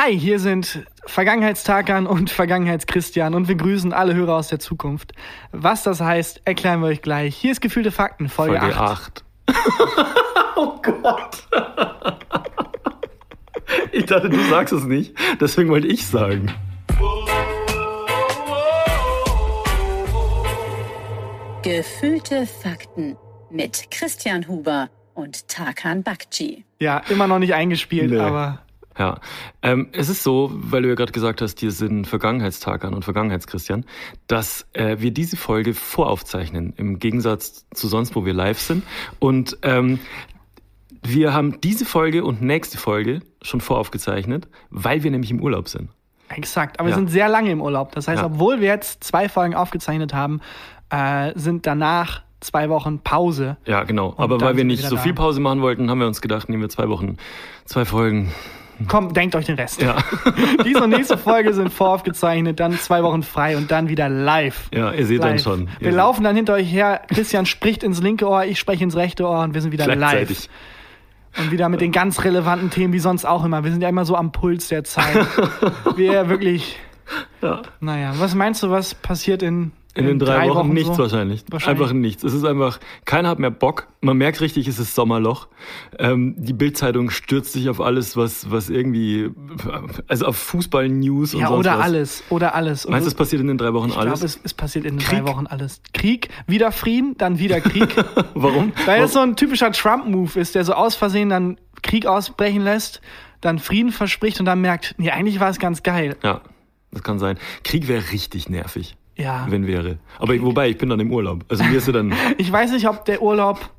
Hi, hier sind Vergangenheitstakan und Vergangenheitschristian und wir grüßen alle Hörer aus der Zukunft. Was das heißt, erklären wir euch gleich. Hier ist Gefühlte Fakten, Folge, Folge 8. 8. oh Gott. Ich dachte, du sagst es nicht. Deswegen wollte ich sagen. Gefühlte Fakten mit Christian Huber und Tarkan Bakci. Ja, immer noch nicht eingespielt, Nee. aber Ja, ähm, es ist so, weil du ja gerade gesagt hast, hier sind Vergangenheitstagan und Vergangenheitschristian, dass äh, wir diese Folge voraufzeichnen, im Gegensatz zu sonst, wo wir live sind. Und ähm, wir haben diese Folge und nächste Folge schon voraufgezeichnet, weil wir nämlich im Urlaub sind. exakt. Aber wir Ja. sind sehr lange im Urlaub. Das heißt, Ja. obwohl wir jetzt zwei Folgen aufgezeichnet haben, äh, sind danach zwei Wochen Pause. Ja, genau. Aber weil wir wir nicht so viel Pause machen wollten, haben wir uns gedacht, nehmen wir zwei Wochen, zwei Folgen. Komm, denkt euch den Rest. Ja, Diese und nächste Folge sind voraufgezeichnet, dann zwei Wochen frei und dann wieder live. ja ihr seht dann live. schon. Wir Ihr laufen dann hinter euch her. Christian spricht ins linke Ohr, ich spreche ins rechte Ohr und wir sind wieder live. Und wieder mit den ganz relevanten Themen, wie sonst auch immer. Wir sind ja immer so am Puls der Zeit. wir wirklich. Ja. Naja, was meinst du, was passiert in, In den drei, Wochen, nichts so? wahrscheinlich. Wahrscheinlich. Einfach nichts. Es ist einfach, keiner hat mehr Bock. Man merkt richtig, es ist Sommerloch. Ähm, die Bildzeitung stürzt sich auf alles, was, was irgendwie, also auf Fußball-News und Ja, sonst oder was. alles. Oder alles. Und Meinst du, es passiert in den drei Wochen ich alles? glaube, es, es passiert in den Krieg? drei Wochen alles. Krieg, wieder Frieden, dann wieder Krieg. Warum? Weil das so ein typischer Trump-Move ist, der so aus Versehen dann Krieg ausbrechen lässt, dann Frieden verspricht und dann merkt, nee, eigentlich war es ganz geil. ja, das kann sein. Krieg wäre richtig nervig, Ja. wenn wäre. Aber ich, wobei, ich bin dann im Urlaub. Also mir ist dann, Ich weiß nicht, ob der Urlaub,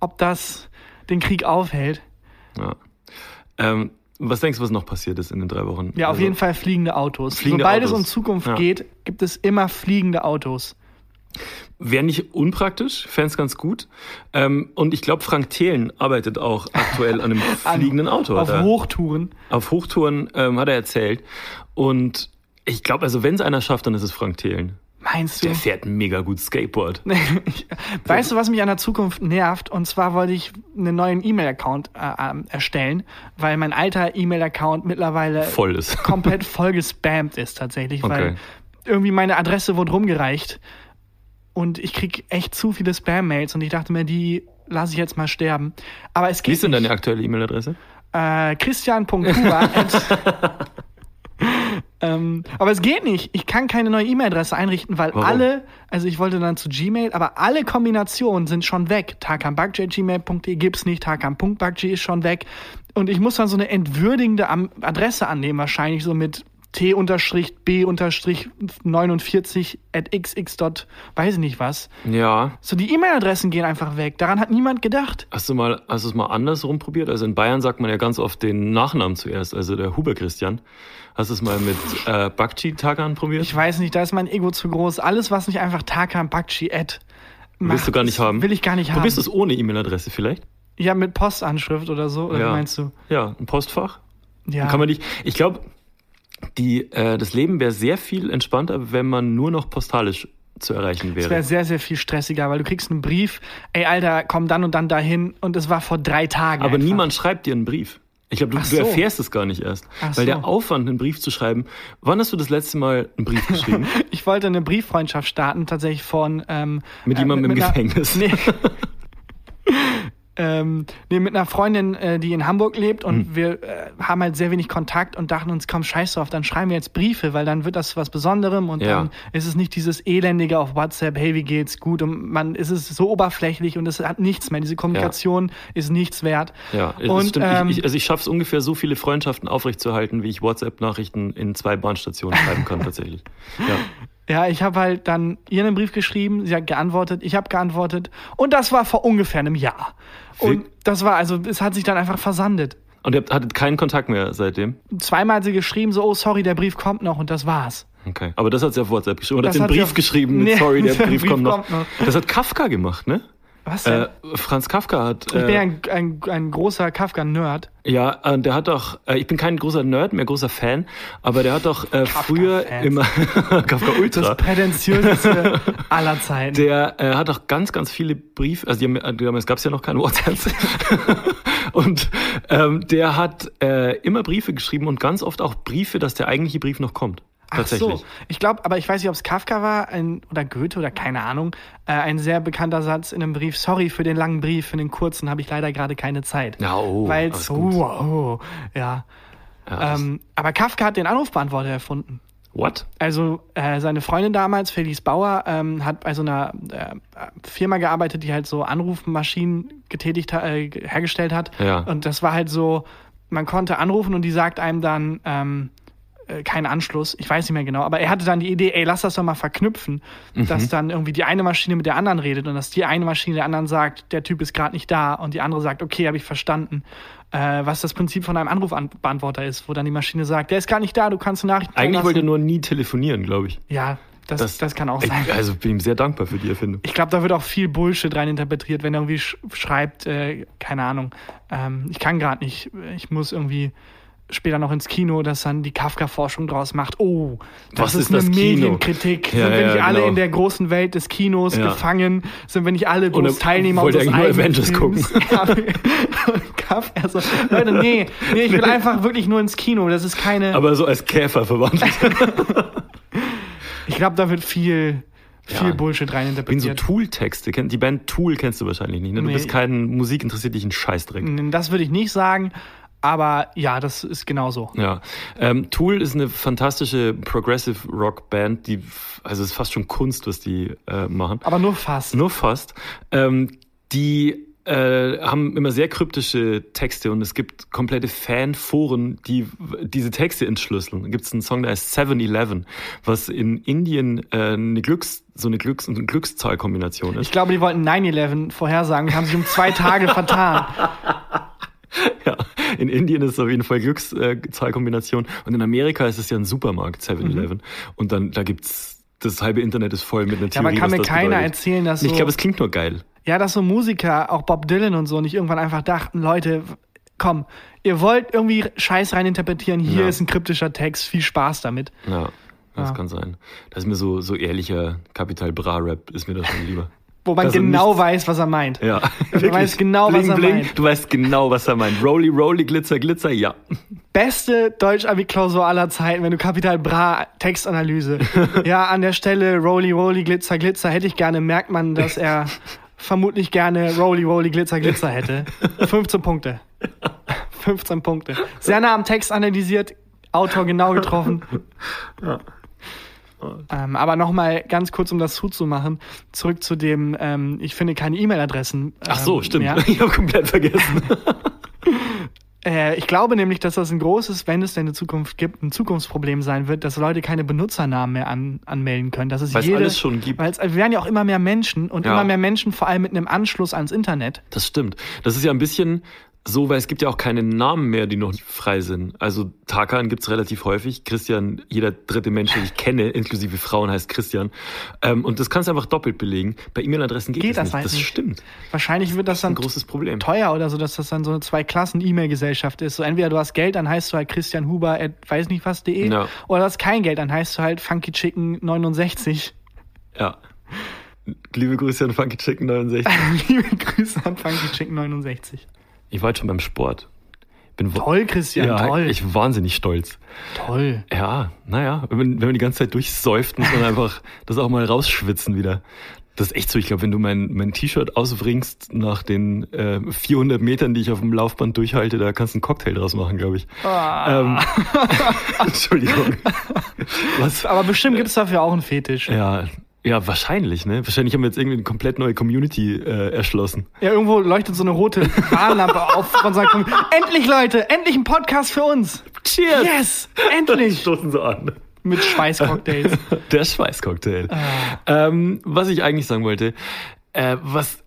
ob das den Krieg aufhält. ja. Ähm, was denkst du, was noch passiert ist in den drei Wochen? Ja, auf Also, jeden Fall fliegende Autos. Fliegende Sobald es Autos. um Zukunft Ja. geht, gibt es immer fliegende Autos. Wäre nicht unpraktisch, fände ganz gut. Ähm, und ich glaube, Frank Thelen arbeitet auch aktuell an einem fliegenden Auto. Auf Hochtouren. auf Hochtouren ähm, hat er erzählt. Und ich glaube, also wenn es einer schafft, dann ist es Frank Thelen. Meinst du? Der fährt mega gut Skateboard. Weißt du, was mich an der Zukunft nervt? Und zwar wollte ich einen neuen E-Mail-Account äh, ähm, erstellen, weil mein alter E-Mail-Account mittlerweile Voll ist. komplett voll gespammt ist tatsächlich, weil Okay. irgendwie meine Adresse wurde rumgereicht und ich krieg echt zu viele Spam-Mails und ich dachte mir, die lasse ich jetzt mal sterben. Aber es Wie geht ist denn deine aktuelle E-Mail-Adresse? äh, christian.kuba. ähm, aber es geht nicht. Ich kann keine neue E-Mail-Adresse einrichten, weil Warum? alle, also ich wollte dann zu Gmail, aber alle Kombinationen sind schon weg. tarkanbakj.gmail.de gibt's nicht, tarkan.bakj ist schon weg. Und ich muss dann so eine entwürdigende Adresse annehmen, wahrscheinlich so mit t-b-49 at xx. weiß ich nicht was. Ja. So die E-Mail-Adressen gehen einfach weg. Daran hat niemand gedacht. Hast du mal, hast du es mal andersrum probiert? Also in Bayern sagt man ja ganz oft den Nachnamen zuerst, also der Huber Christian. Hast du es mal mit äh, Bakchi Tagan probiert? Ich weiß nicht, da ist mein Ego zu groß. Alles, was nicht einfach Tarkan Bakci at Willst du gar nicht haben? Will ich gar nicht haben. Probierst du es ohne E-Mail-Adresse vielleicht? Ja, mit Postanschrift oder so, oder Ja. meinst du? Ja, ein Postfach? Ja. Kann man nicht. Ich glaube, die, äh, das Leben wäre sehr viel entspannter, wenn man nur noch postalisch zu erreichen es wäre wäre. sehr, sehr viel stressiger, weil du kriegst einen Brief, ey Alter, komm dann und dann dahin und es war vor drei Tagen. Aber einfach. niemand schreibt dir einen Brief. Ich glaube, du, Ach du so. erfährst es gar nicht erst. Ach weil so. der Aufwand, einen Brief zu schreiben, wann hast du das letzte Mal einen Brief geschrieben? Ich wollte eine Brieffreundschaft starten, tatsächlich von ähm, Mit äh, jemandem im einer- Gefängnis. Nee. ähm, nee, mit einer Freundin, äh, die in Hamburg lebt und Hm. wir äh, haben halt sehr wenig Kontakt und dachten uns, komm, scheiß drauf, dann schreiben wir jetzt Briefe, weil dann wird das was Besonderem und Ja. dann ist es nicht dieses elendige auf WhatsApp, hey, wie geht's, gut und man ist es so oberflächlich und es hat nichts mehr. Diese Kommunikation ist nichts wert. Ja, es und, stimmt. Ähm, ich, ich, also ich schaffe es ungefähr so viele Freundschaften aufrechtzuerhalten, wie ich WhatsApp-Nachrichten in zwei Bahnstationen schreiben kann tatsächlich. Ja. Ja, ich habe halt dann ihr einen Brief geschrieben, sie hat geantwortet, ich habe geantwortet und das war vor ungefähr einem Jahr. Und das war, also es hat sich dann einfach versandet. Und ihr habt- hattet keinen Kontakt mehr seitdem? Zweimal hat sie geschrieben, so, oh sorry, der Brief kommt noch und das war's. Okay. Aber das hat sie auf WhatsApp geschrieben. Und Das hat den Brief auf- geschrieben Nee, Sorry, der der Brief, Brief kommt, noch. kommt noch. Das hat Kafka gemacht, ne? Was denn? Äh, Franz Kafka hat. ich bin ja Äh, ein, ein, ein großer Kafka-Nerd. ja, äh, der hat doch, äh, ich bin kein großer Nerd, mehr großer Fan, aber der hat doch äh, früher immer Kafka Ultra. Das prätentiöseste aller Zeiten. Der äh, hat auch ganz, ganz viele Briefe, also die haben, äh, damals gab es ja noch keine WhatsApps. Und ähm, der hat äh, immer Briefe geschrieben und ganz oft auch Briefe, dass der eigentliche Brief noch kommt. Tatsächlich. Ach so, ich glaube, aber ich weiß nicht, ob es Kafka war ein, oder Goethe oder keine Ahnung. Äh, ein sehr bekannter Satz in einem Brief. Sorry für den langen Brief, für den kurzen habe ich leider gerade keine Zeit. Ja, oh, Weil alles so, gut. oh, ja. Ja, Ähm, aber Kafka hat den Anrufbeantworter erfunden. What? Also äh, seine Freundin damals, Felice Bauer, ähm, hat bei so einer äh, Firma gearbeitet, die halt so Anrufmaschinen getätigt, äh, hergestellt hat. Ja. Und das war halt so, man konnte anrufen und die sagt einem dann ähm, äh, keinen Anschluss. Ich weiß nicht mehr genau, aber er hatte dann die Idee, ey, lass das doch mal verknüpfen, Mhm. dass dann irgendwie die eine Maschine mit der anderen redet und dass die eine Maschine der anderen sagt, der Typ ist gerade nicht da und die andere sagt, okay, habe ich verstanden. Äh, was das Prinzip von einem Anrufbeantworter ist, wo dann die Maschine sagt, der ist gar nicht da, du kannst eine Nachricht Eigentlich wollte er nur nie telefonieren, glaube ich. Ja, das, das, kann auch sein. Also bin ihm sehr dankbar für die Erfindung. Ich glaube, da wird auch viel Bullshit rein interpretiert, wenn er irgendwie sch schreibt, äh, keine Ahnung, ähm, ich kann gerade nicht, ich muss irgendwie später noch ins Kino, dass dann die Kafka-Forschung draus macht. Oh, das Was ist, ist eine Kino? Medienkritik. Ja, sind wir ja, nicht alle genau. in der großen Welt des Kinos Ja. gefangen? Sind wir nicht alle bloß er Teilnehmer unseres eigenen Avengers Films? Und Kafka so, Leute, nee, nee, ich will einfach wirklich nur ins Kino. Das ist keine, Aber so als Käfer verwandelt. ich glaube, da wird viel, viel Ja. Bullshit rein Wie so. Tool-Texte. Kennt- Die Band Tool kennst du wahrscheinlich nicht. Ne? Du Nee. bist kein Musik, interessiert dich ein Scheißdreck. Das würde ich nicht sagen, aber ja, das ist genauso. Ja, ähm, Tool ist eine fantastische Progressive Rock Band, die, also es ist fast schon Kunst, was die äh, machen. Aber nur fast. Nur fast. Ähm, die äh, haben immer sehr kryptische Texte und es gibt komplette Fanforen, die diese Texte entschlüsseln. Da gibt es einen Song, der heißt 7-Eleven, was in Indien äh, eine Glücks, so eine Glücks- und Glückszahlkombination ist. Ich glaube, die wollten 9-11 vorhersagen und haben sich um zwei Tage vertan. Ja, in Indien ist es auf jeden Fall Glückszahlkombination und in Amerika ist es ja ein Supermarkt, 7-Eleven. Und dann, da gibt's, das halbe Internet ist voll mit einer Mhm. Ja, aber Theorie, kann mir keiner bedeutet. erzählen, dass Ich so, glaube, es klingt nur geil. ja, dass so Musiker, auch Bob Dylan und so, nicht irgendwann einfach dachten, Leute, komm, ihr wollt irgendwie Scheiß rein interpretieren, hier Ja. ist ein kryptischer Text, viel Spaß damit. Ja, das Ja. kann sein. Das ist mir so, so ehrlicher Capital Bra Rap ist mir das schon lieber. Wo man genau weiß, was er meint. Ja, Du weißt genau, was er meint. Du weißt genau, was er meint. Rolly, Rolly, Glitzer, Glitzer, ja. Beste Deutsch-Abi-Klausur aller Zeiten, wenn du Kapital Bra Textanalyse. ja, an der Stelle Rolly, Rolly, Glitzer, Glitzer hätte ich gerne, merkt man, dass er vermutlich gerne Rolly, Rolly, Glitzer, Glitzer hätte. 15 Punkte. 15 Punkte. Sehr nah am Text analysiert, Autor genau getroffen. Ähm, aber nochmal ganz kurz, um das zuzumachen, zurück zu dem, ähm, ich finde keine E-Mail-Adressen. Ach so, ähm, stimmt. mehr. Ich habe komplett vergessen. Äh, ich glaube nämlich, dass das ein großes, wenn es denn eine Zukunft gibt, ein Zukunftsproblem sein wird, dass Leute keine Benutzernamen mehr an, anmelden können. Dass es Weil es jede, alles schon gibt. Weil es wir werden ja auch immer mehr Menschen und Ja. immer mehr Menschen vor allem mit einem Anschluss ans Internet. Das stimmt. Das ist ja ein bisschen so, weil es gibt ja auch keine Namen mehr, die noch nicht frei sind. Also Tarkan gibt's relativ häufig. Christian, jeder dritte Mensch, den ich kenne, inklusive Frauen, heißt Christian. Ähm, und das kannst du einfach doppelt belegen. Bei E-Mail-Adressen geht, Geht das das nicht. Das nicht. stimmt. Wahrscheinlich wird das Ein dann großes Problem. teuer oder so, dass das dann so eine Zwei-Klassen-E-Mail-Gesellschaft ist. So entweder du hast Geld, dann heißt du halt Christian Huber at weiß nicht was.de Ja. oder du hast kein Geld, dann heißt du halt Funky Chicken 69. Ja. Liebe Grüße an Funky Chicken 69. Liebe Grüße an Funky Chicken 69. Ich war heute schon beim Sport. Bin Toll, Christian, ja, toll. ich bin wahnsinnig stolz. Toll. Ja, naja, wenn man, wenn man die ganze Zeit durchsäuft, muss man einfach das auch mal rausschwitzen wieder. Das ist echt so. Ich glaube, wenn du mein, mein T-Shirt ausbringst nach den äh, 400 Metern, die ich auf dem Laufband durchhalte, da kannst du einen Cocktail draus machen, glaube ich. Ah. Ähm, Entschuldigung. Was? Aber bestimmt gibt es dafür auch einen Fetisch. Ja, ja, wahrscheinlich, ne? Wahrscheinlich haben wir jetzt irgendwie eine komplett neue Community äh, erschlossen. Ja, irgendwo leuchtet so eine rote Warnlampe auf von seinem Endlich, Leute, endlich ein Podcast für uns. Cheers! Yes, endlich. Stoßen so an. Mit Schweißcocktails. Der Schweißcocktail. Ah. Ähm, was ich eigentlich sagen wollte, äh, was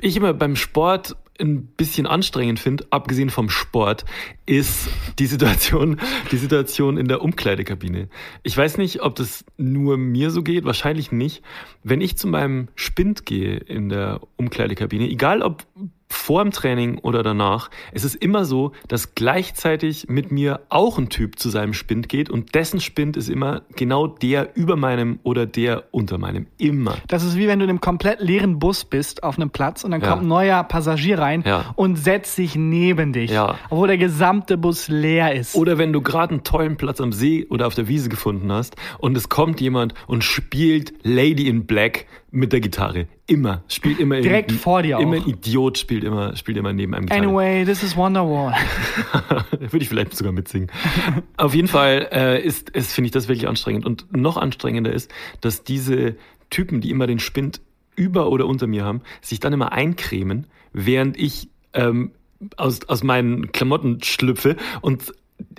ich immer beim Sport ein bisschen anstrengend finde, abgesehen vom Sport, ist die Situation, die Situation in der Umkleidekabine. Ich weiß nicht, ob das nur mir so geht, wahrscheinlich nicht. Wenn ich zu meinem Spind gehe in der Umkleidekabine, egal ob vor dem Training oder danach, es ist immer so, dass gleichzeitig mit mir auch ein Typ zu seinem Spind geht und dessen Spind ist immer genau der über meinem oder der unter meinem. Immer. Das ist wie wenn du in einem komplett leeren Bus bist auf einem Platz und dann Ja. kommt ein neuer Passagier rein Ja. und setzt sich neben dich, Ja. obwohl der gesamte Bus leer ist. Oder wenn du gerade einen tollen Platz am See oder auf der Wiese gefunden hast und es kommt jemand und spielt Lady in Black mit der Gitarre. Immer. Spielt immer Direkt in, vor dir Immer auch. ein Idiot spielt immer, spielt immer neben einem Gitarre. Anyway, this is Wonderwall. Würde ich vielleicht sogar mitsingen. Auf jeden Fall äh, ist, ist finde ich das wirklich anstrengend. Und noch anstrengender ist, dass diese Typen, die immer den Spind über oder unter mir haben, sich dann immer eincremen, während ich ähm, aus, aus meinen Klamotten schlüpfe und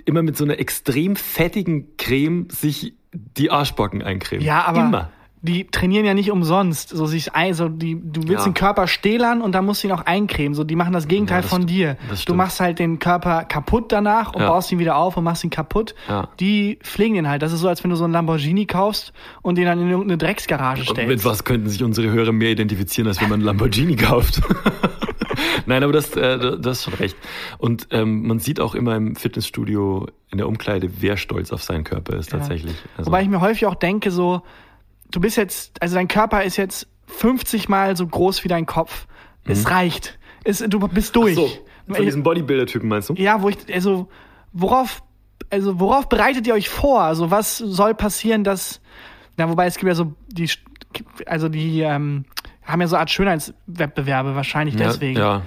immer mit so einer extrem fettigen Creme sich die Arschbacken eincremen. Ja, aber Immer. Die trainieren ja nicht umsonst. So sich ein, so die, du willst Ja. den Körper stählern und dann musst du ihn auch eincremen. So, die machen das Gegenteil Ja, das von dir. Du machst halt den Körper kaputt danach und Ja. baust ihn wieder auf und machst ihn kaputt. Ja. Die pflegen den halt. Das ist so, als wenn du so einen Lamborghini kaufst und den dann in irgendeine Drecksgarage Und stellst. mit was könnten sich unsere Hörer mehr identifizieren, als wenn man einen Lamborghini kauft? Nein, aber das, äh, das ist schon recht. Und ähm, man sieht auch immer im Fitnessstudio in der Umkleide, wer stolz auf seinen Körper ist tatsächlich. Also, Wobei ich mir häufig auch denke, so, du bist jetzt, also dein Körper ist jetzt 50 Mal so groß wie dein Kopf. Es reicht. Es, du bist durch. Mhm. so, von diesen Bodybuilder-Typen meinst du? Ja, wo ich, also, worauf, also, worauf bereitet ihr euch vor? Also, was soll passieren, dass, na, wobei es gibt ja so, die, also, die, ähm, haben ja so eine Art Schönheitswettbewerbe, wahrscheinlich deswegen. Ja.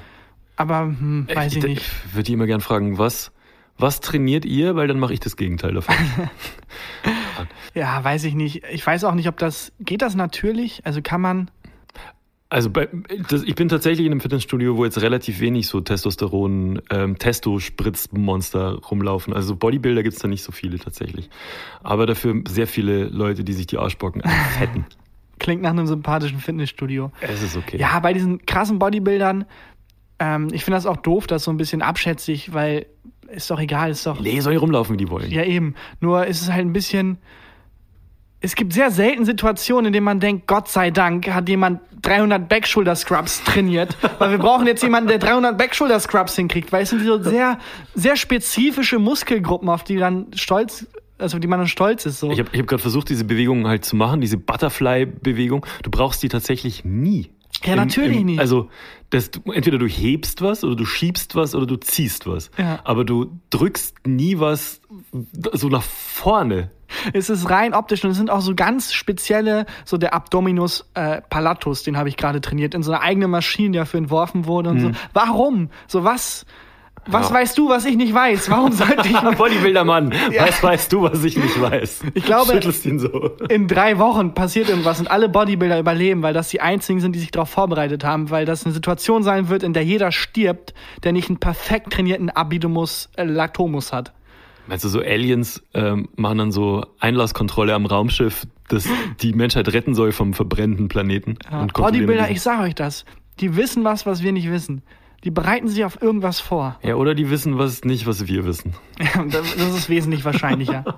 Aber, hm, weiß ich, ich, nicht. Ich würde die immer gern fragen, was, was trainiert ihr? Weil dann mache ich das Gegenteil davon. Ja, weiß ich nicht. Ich weiß auch nicht, ob das, geht das natürlich? Also, kann man, Also bei, das, ich bin tatsächlich in einem Fitnessstudio, wo jetzt relativ wenig so Testosteron, ähm, Testo-Spritzmonster rumlaufen. Also Bodybuilder gibt's da nicht so viele tatsächlich. Aber dafür sehr viele Leute, die sich die Arschbacken hätten. klingt nach einem sympathischen Fitnessstudio. Es ist okay. Ja, bei diesen krassen Bodybuildern, ähm, ich finde das auch doof, das so ein bisschen abschätzig, weil ist doch egal, ist doch. Nee, sollen die rumlaufen, wie die wollen. Ja, eben. Nur ist es halt ein bisschen. Es gibt sehr selten Situationen, in denen man denkt, Gott sei Dank hat jemand 300 Backshoulder-Scrubs trainiert, weil wir brauchen jetzt jemanden, der 300 Backshoulder-Scrubs hinkriegt, weil es sind so sehr, sehr spezifische Muskelgruppen, auf die dann stolz, also die man dann stolz ist. So. Ich habe ich hab gerade versucht, diese Bewegung halt zu machen, diese Butterfly-Bewegung. Du brauchst die tatsächlich nie. Ja, natürlich nicht. Also, das, du, entweder du hebst was oder du schiebst was oder du ziehst was. Ja. Aber du drückst nie was so nach vorne. Es ist rein optisch und es sind auch so ganz spezielle, so der Abdominus äh, palatus, den habe ich gerade trainiert, in so einer eigenen Maschine, die dafür entworfen wurde und so. Warum? So was? Was. Ja. weißt du, was ich nicht weiß? Warum sollte ich Bodybuilder-Mann, was weißt du, was ich nicht weiß? Ich glaube- Schüttelst ihn so. in drei Wochen passiert irgendwas und alle Bodybuilder überleben, weil das die einzigen sind, die sich darauf vorbereitet haben, weil das eine Situation sein wird, in der jeder stirbt, der nicht einen perfekt trainierten Abidomus äh, Lactomus hat. Meinst du, so Aliens ähm, machen dann so Einlasskontrolle am Raumschiff, das die Menschheit retten soll vom verbrennenden Planeten? kontrollieren Bodybuilder, ich sage euch das, die wissen was, was wir nicht wissen. Die bereiten sich auf irgendwas vor. Ja, oder die wissen was nicht, was wir wissen. das das ist wesentlich wahrscheinlicher.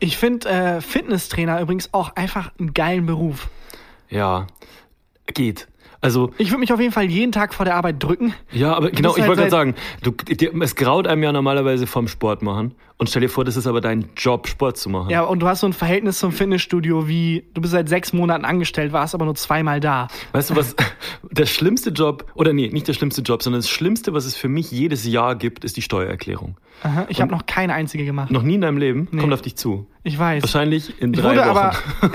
Ich finde äh, Fitnesstrainer übrigens auch einfach einen geilen Beruf. Ja, geht. Also, Ich würde mich auf jeden Fall jeden Tag vor der Arbeit drücken. ja, aber genau, ich halt wollte gerade sagen, du, dir, es graut einem ja normalerweise vom Sport machen. Und stell dir vor, das ist aber dein Job, Sport zu machen. Ja, und du hast so ein Verhältnis zum Fitnessstudio wie, du bist seit sechs Monaten angestellt, warst aber nur zweimal da. Weißt du was? Der schlimmste Job, oder nee, nicht der schlimmste Job, sondern das Schlimmste, was es für mich jedes Jahr gibt, ist die Steuererklärung. Aha, ich habe noch keine einzige gemacht. Noch nie in deinem Leben kommt auf dich zu. Ich weiß. Wahrscheinlich in Ich drei Wochen. aber,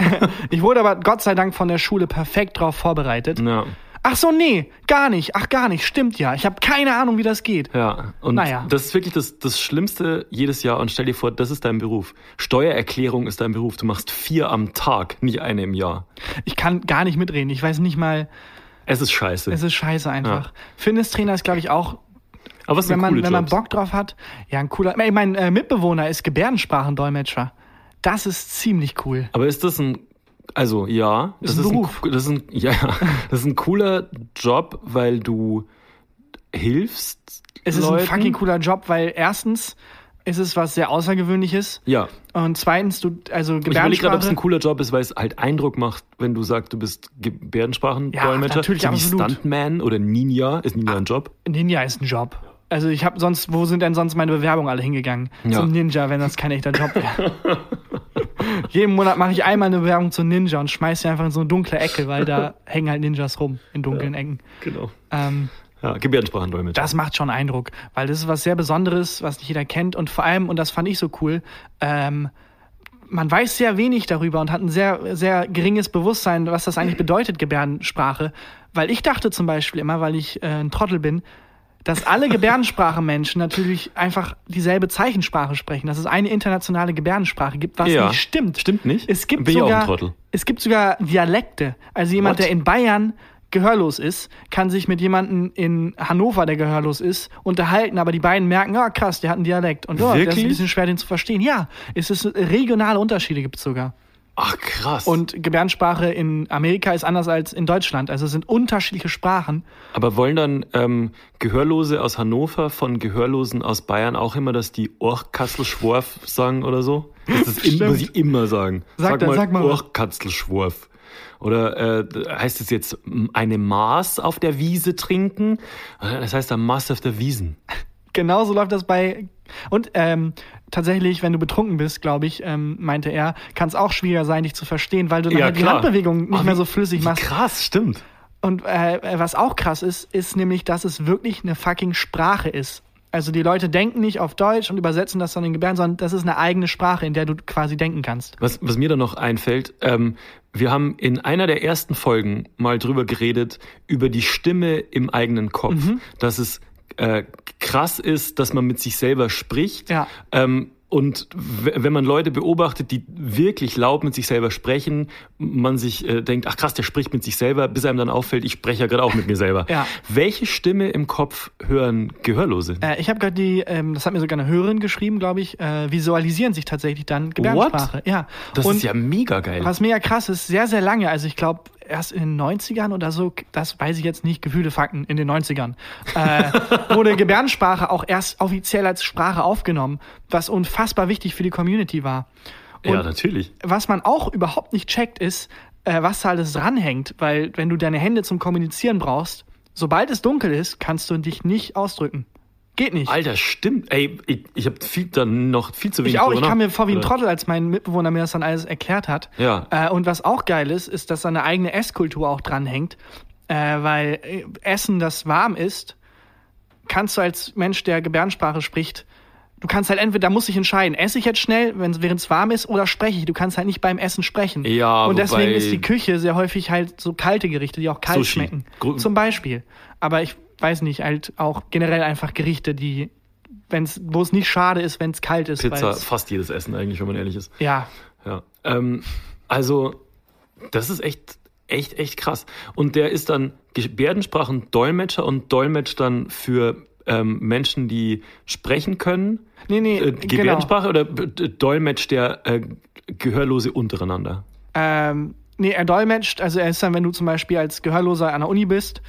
ich wurde aber Gott sei Dank von der Schule perfekt drauf vorbereitet. ja, Ach so, nee, gar nicht. Ach, gar nicht. Stimmt ja. Ich habe keine Ahnung, wie das geht. ja. Und Naja. das ist wirklich das, das Schlimmste jedes Jahr. Und stell dir vor, das ist dein Beruf. Steuererklärung ist dein Beruf. Du machst vier am Tag, nicht eine im Jahr. Ich kann gar nicht mitreden. Ich weiß nicht mal, Es ist scheiße. es ist scheiße einfach. Ja. Fitnesstrainer ist, glaube ich, auch, aber es wenn man, wenn man. Bock drauf hat, ja, ein cooler. Ey, Mein äh, Mitbewohner ist Gebärdensprachendolmetscher. Das ist ziemlich cool. Aber ist das ein, also ja, Ist das ein ist Beruf. ein, das ist ein, ja, das ist ein cooler Job, weil du hilfst. Es ist Leuten. ein fucking cooler Job, weil erstens ist es was sehr Außergewöhnliches. Ja. Und zweitens, du, also Ich überlege gerade, ob es ein Gebärdensprache. cooler Job ist, weil es halt Eindruck macht, wenn du sagst, du bist Gebärdensprachendolmetscher. Ja, natürlich, so absolut. Stuntman oder Ninja. Ist Ninja ein Job? Ninja ist ein Job. Also ich habe sonst, wo sind denn sonst meine Bewerbungen alle hingegangen? Ja. Zum Ninja, wenn das kein echter Job wäre. Jeden Monat mache ich einmal eine Bewerbung zum Ninja und schmeiß sie einfach in so eine dunkle Ecke, weil da hängen halt Ninjas rum in dunklen Ecken. Genau. Ähm, Ja, Gebärdensprachendolmetscher. das macht schon Eindruck, weil das ist was sehr Besonderes, was nicht jeder kennt und vor allem, und das fand ich so cool, ähm, man weiß sehr wenig darüber und hat ein sehr, sehr geringes Bewusstsein, was das eigentlich bedeutet, Gebärdensprache. Weil ich dachte zum Beispiel immer, weil ich äh, ein Trottel bin, dass alle Gebärdensprachenmenschen natürlich einfach dieselbe Zeichensprache sprechen, dass es eine internationale Gebärdensprache gibt, was Ja. nicht stimmt. Stimmt nicht? Es gibt Bin sogar. Es gibt sogar Dialekte. Also jemand, What? der in Bayern gehörlos ist, kann sich mit jemandem in Hannover, der gehörlos ist, unterhalten, aber die beiden merken, ah krass, der hat einen Dialekt. Und oh, das ist ein bisschen schwer, den zu verstehen. Ja, es ist regionale Unterschiede gibt es sogar. Ach, krass. Und Gebärdensprache in Amerika ist anders als in Deutschland. Also es sind unterschiedliche Sprachen. Aber wollen dann ähm, Gehörlose aus Hannover von Gehörlosen aus Bayern auch immer, dass die Orchkatzelschworf sagen oder so? Das ist immer, sie immer sagen. Sag sag mal was. Orchkatzelschworf. Oder äh, heißt es jetzt eine Maß auf der Wiese trinken? Äh, Das heißt dann Maß auf der Wiesen. Genauso läuft das bei. Und ähm, tatsächlich, wenn du betrunken bist, glaube ich, ähm, meinte er, kann es auch schwieriger sein, dich zu verstehen, weil du dann Ja, halt die klar. Handbewegungen nicht Ah, mehr so flüssig machst. Krass, stimmt. Und äh, was auch krass ist, ist nämlich, dass es wirklich eine fucking Sprache ist. Also die Leute denken nicht auf Deutsch und übersetzen das dann in Gebärden, sondern das ist eine eigene Sprache, in der du quasi denken kannst. Was, was mir da noch einfällt, ähm, wir haben in einer der ersten Folgen mal drüber geredet, über die Stimme im eigenen Kopf. Mhm. Dass es äh, krass ist, dass man mit sich selber spricht. Ja. Ähm, und wenn man Leute beobachtet, die wirklich laut mit sich selber sprechen, man sich äh, denkt, ach krass, der spricht mit sich selber, bis einem dann auffällt, ich spreche ja gerade auch mit mir selber. Ja. Welche Stimme im Kopf hören Gehörlose? Äh, ich habe gerade die, ähm, das hat mir sogar eine Hörerin geschrieben, glaube ich, äh, visualisieren sich tatsächlich dann Gebärdensprache. Ja. Das und ist ja mega geil. Was mega krass ist, sehr, sehr lange, also ich glaube erst in den 90ern oder so, das weiß ich jetzt nicht, Gefühle, Fakten, in den 90ern, äh, wurde Gebärdensprache auch erst offiziell als Sprache aufgenommen, was unfassbar wichtig für die Community war. Und ja, natürlich. was man auch überhaupt nicht checkt, ist, äh, was da alles dranhängt, weil wenn du deine Hände zum Kommunizieren brauchst, sobald es dunkel ist, kannst du dich nicht ausdrücken. Geht nicht. Alter, stimmt. Ey, ich, ich habe viel, dann noch viel zu wenig Ich auch, ich kam mir vor wie ein Trottel, als mein Mitbewohner mir das dann alles erklärt hat. Ja. Äh, und was auch geil ist, ist, dass da eine eigene Esskultur auch dranhängt. Äh, weil äh, Essen, das warm ist, kannst du als Mensch, der Gebärdensprache spricht, du kannst halt entweder, da musst du dich entscheiden, esse ich jetzt schnell, wenn während es warm ist, oder spreche ich. Du kannst halt nicht beim Essen sprechen. Ja, Und deswegen ist die Küche sehr häufig halt so kalte Gerichte, die auch kalt Sushi. schmecken. Gru- Zum Beispiel. Aber ich weiß nicht, halt auch generell einfach Gerichte, die, wenn's, wo es nicht schade ist, wenn es kalt ist. Pizza, fast jedes Essen eigentlich, wenn man ehrlich ist. Ja, Ja. Ähm, also, das ist echt, echt, echt krass. Und der ist dann Gebärdensprachen-Dolmetscher und dolmetscht dann für ähm, Menschen, die sprechen können. Nee, nee, Äh, genau. Gebärdensprache oder b- d- dolmetscht der äh, Gehörlose untereinander? Ähm, nee, er dolmetscht, also er ist dann, wenn du zum Beispiel als Gehörloser an der Uni bist,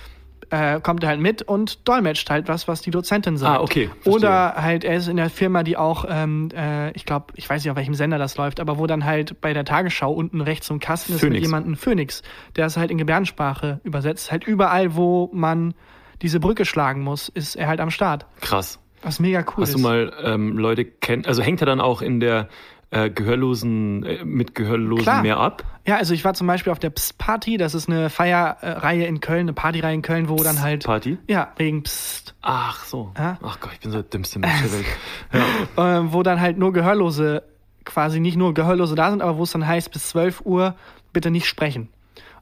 äh, kommt er halt mit und dolmetscht halt was, was die Dozentin sagt. Ah, okay, verstehe. Oder halt, er ist in der Firma, die auch, ähm, äh, ich glaube, ich weiß nicht, auf welchem Sender das läuft, aber wo dann halt bei der Tagesschau unten rechts so ein Kasten ist mit Phoenix. jemandem, Phoenix, der es halt in Gebärdensprache übersetzt. Halt überall, wo man diese Brücke schlagen muss, ist er halt am Start. Krass. Was mega cool Hast ist. du mal ähm, Leute kennt, also hängt er dann auch in der äh, Gehörlosen, äh, mit Gehörlosen Klar. mehr ab? Ja, also ich war zum Beispiel auf der Psst Party, das ist eine Feierreihe in Köln, eine Partyreihe in Köln, wo dann halt. Party? Ja, wegen Psst. Ach so. Ja. Ach Gott, ich bin so der dümmste Mensch der Welt. Ja. äh, wo dann halt nur Gehörlose, quasi nicht nur Gehörlose da sind, aber wo es dann heißt, bis 12 Uhr bitte nicht sprechen.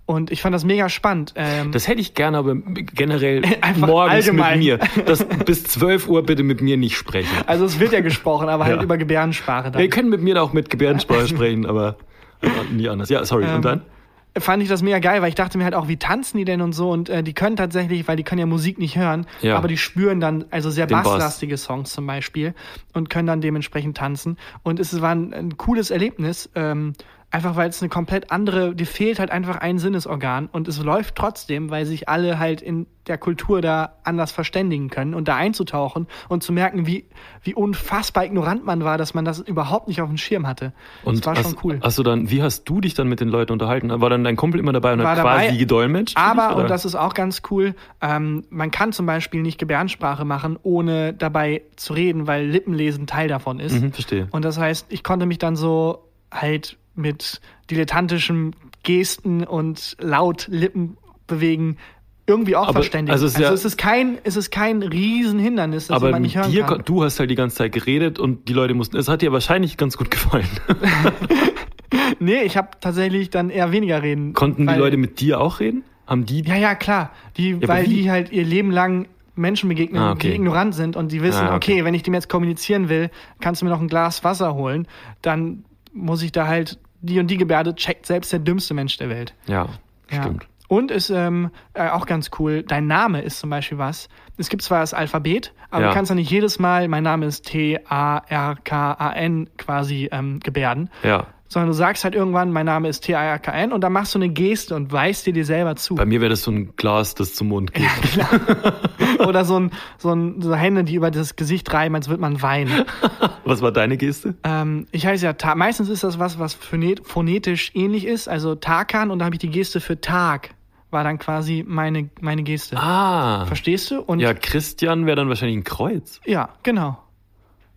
Und ich fand das mega spannend. Ähm, Das hätte ich gerne, aber generell Einfach morgens allgemein. mit mir. Das, bis 12 Uhr bitte mit mir nicht sprechen. also es wird ja gesprochen, aber halt Ja. über Gebärdensprache dann. Wir können mit mir auch mit Gebärdensprache sprechen, aber nie anders. Ja, sorry. Ähm, Und dann? Fand ich das mega geil, weil ich dachte mir halt auch, wie tanzen die denn und so und äh, die können tatsächlich, weil die können ja Musik nicht hören, Ja. aber die spüren dann also sehr Den Bass. basslastige Songs zum Beispiel und können dann dementsprechend tanzen und es war ein, ein cooles Erlebnis, ähm, Einfach weil es eine komplett andere, dir fehlt halt einfach ein Sinnesorgan und es läuft trotzdem, weil sich alle halt in der Kultur da anders verständigen können und da einzutauchen und zu merken, wie, wie unfassbar ignorant man war, dass man das überhaupt nicht auf dem Schirm hatte. Und das war hast, schon cool. Hast du dann, wie hast du dich dann mit den Leuten unterhalten? War dann dein Kumpel immer dabei und War hat quasi dabei, gedolmetscht? für dich, Aber, oder? und das ist auch ganz cool, ähm, man kann zum Beispiel nicht Gebärdensprache machen, ohne dabei zu reden, weil Lippenlesen Teil davon ist. Mhm, verstehe. Und das heißt, ich konnte mich dann so halt mit dilettantischen Gesten und laut Lippen bewegen irgendwie auch Aber- verständigen. also es ist ja- es ist kein, es ist kein Riesenhindernis, das aber man nicht hören dir, kann. du hast halt die ganze Zeit geredet und die Leute mussten, es hat dir wahrscheinlich ganz gut gefallen. Nee, ich habe tatsächlich dann eher weniger reden. Konnten die weil- Leute mit dir auch reden? Haben die, Ja, ja, klar. Die, aber weil die halt ihr Leben lang Menschen begegnen, Ah, okay. die ignorant sind und die wissen, Ah, okay. okay. wenn ich dem jetzt kommunizieren will, kannst du mir noch ein Glas Wasser holen, dann muss ich da halt die und die Gebärde checkt selbst der dümmste Mensch der Welt. ja, Ja. stimmt. Und ist ähm, äh, auch ganz cool, dein Name ist zum Beispiel was. Es gibt zwar das Alphabet, aber Ja. du kannst ja nicht jedes Mal, mein Name ist T-A-R-K-A-N quasi ähm, gebärden, Ja. Sondern du sagst halt irgendwann, mein Name ist T-A-R-K-N und dann machst du eine Geste und weißt dir dir selber zu. Bei mir wäre das so ein Glas, das zum Mund geht. Oder so, ein, so, ein, so Hände, die über das Gesicht reiben, als würde man weinen. Was war deine Geste? ähm, ich heiße ja, meistens ist das was, was phonet phonetisch ähnlich ist, also Takan und da habe ich die Geste für Tag, war dann quasi meine, meine Geste. Ah. Verstehst du? Und Ja, Christian wäre dann wahrscheinlich ein Kreuz. ja, genau.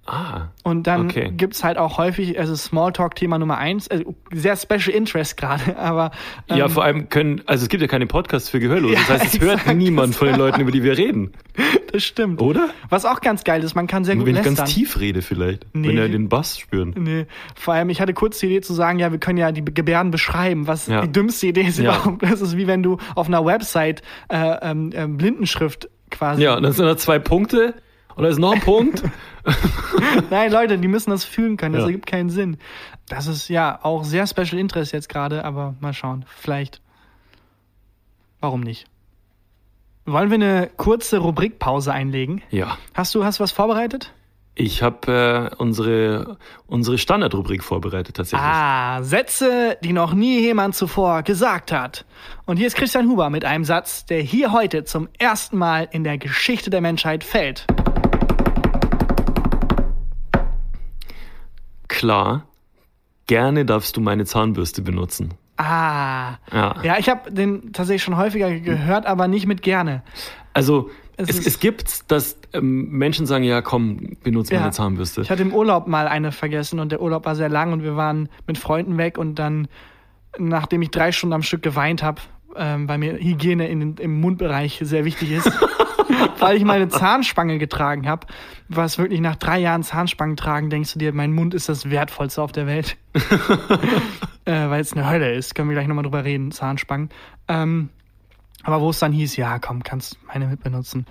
Ah. Und dann Okay. gibt's halt auch häufig, also Smalltalk-Thema Nummer eins, also sehr Special Interest gerade, aber ähm, Ja, vor allem können, also es gibt ja keine Podcasts für Gehörlose. Ja, das heißt, es hört niemand von den Leuten, über die wir reden. das stimmt. Oder? Was auch ganz geil ist, man kann sehr gut wenn ich lästern. ganz tief rede vielleicht. Nee. Wenn wir den Bass spüren. Nee, vor allem, ich hatte kurz die Idee zu sagen, ja, wir können ja die Gebärden beschreiben, was Ja. die dümmste Idee ist Ja. überhaupt. Das ist wie wenn du auf einer Website äh, ähm, ähm, Blindenschrift quasi. Ja, dann sind da zwei Punkte und da ist noch ein Punkt. Nein, Leute, die müssen das fühlen können. Das Ja. ergibt keinen Sinn. Das ist ja auch sehr Special Interest jetzt gerade, aber mal schauen. Vielleicht. Warum nicht? Wollen wir eine kurze Rubrikpause einlegen? Ja. Hast du hast du was vorbereitet? Ich habe äh, unsere, unsere Standardrubrik vorbereitet tatsächlich. Ah, Sätze, die noch nie jemand zuvor gesagt hat. Und hier ist Christian Huber mit einem Satz, der hier heute zum ersten Mal in der Geschichte der Menschheit fällt. Klar, gerne darfst du meine Zahnbürste benutzen. Ah. Ja. Ja, ich habe den tatsächlich schon häufiger gehört, aber nicht mit gerne. Also Es es, es, gibt, dass ähm, Menschen sagen, ja komm, benutze Ja. meine Zahnbürste. Ich hatte im Urlaub mal eine vergessen und der Urlaub war sehr lang und wir waren mit Freunden weg und dann, nachdem ich drei Stunden am Stück geweint habe, ähm, weil mir Hygiene in, im Mundbereich sehr wichtig ist, weil ich meine Zahnspange getragen habe, was wirklich nach drei Jahren Zahnspangen tragen, denkst du dir, mein Mund ist das Wertvollste auf der Welt. äh, weil es eine Hölle ist, können wir gleich nochmal drüber reden, Zahnspangen. Ähm, aber wo es dann hieß, ja komm, kannst meine mitbenutzen.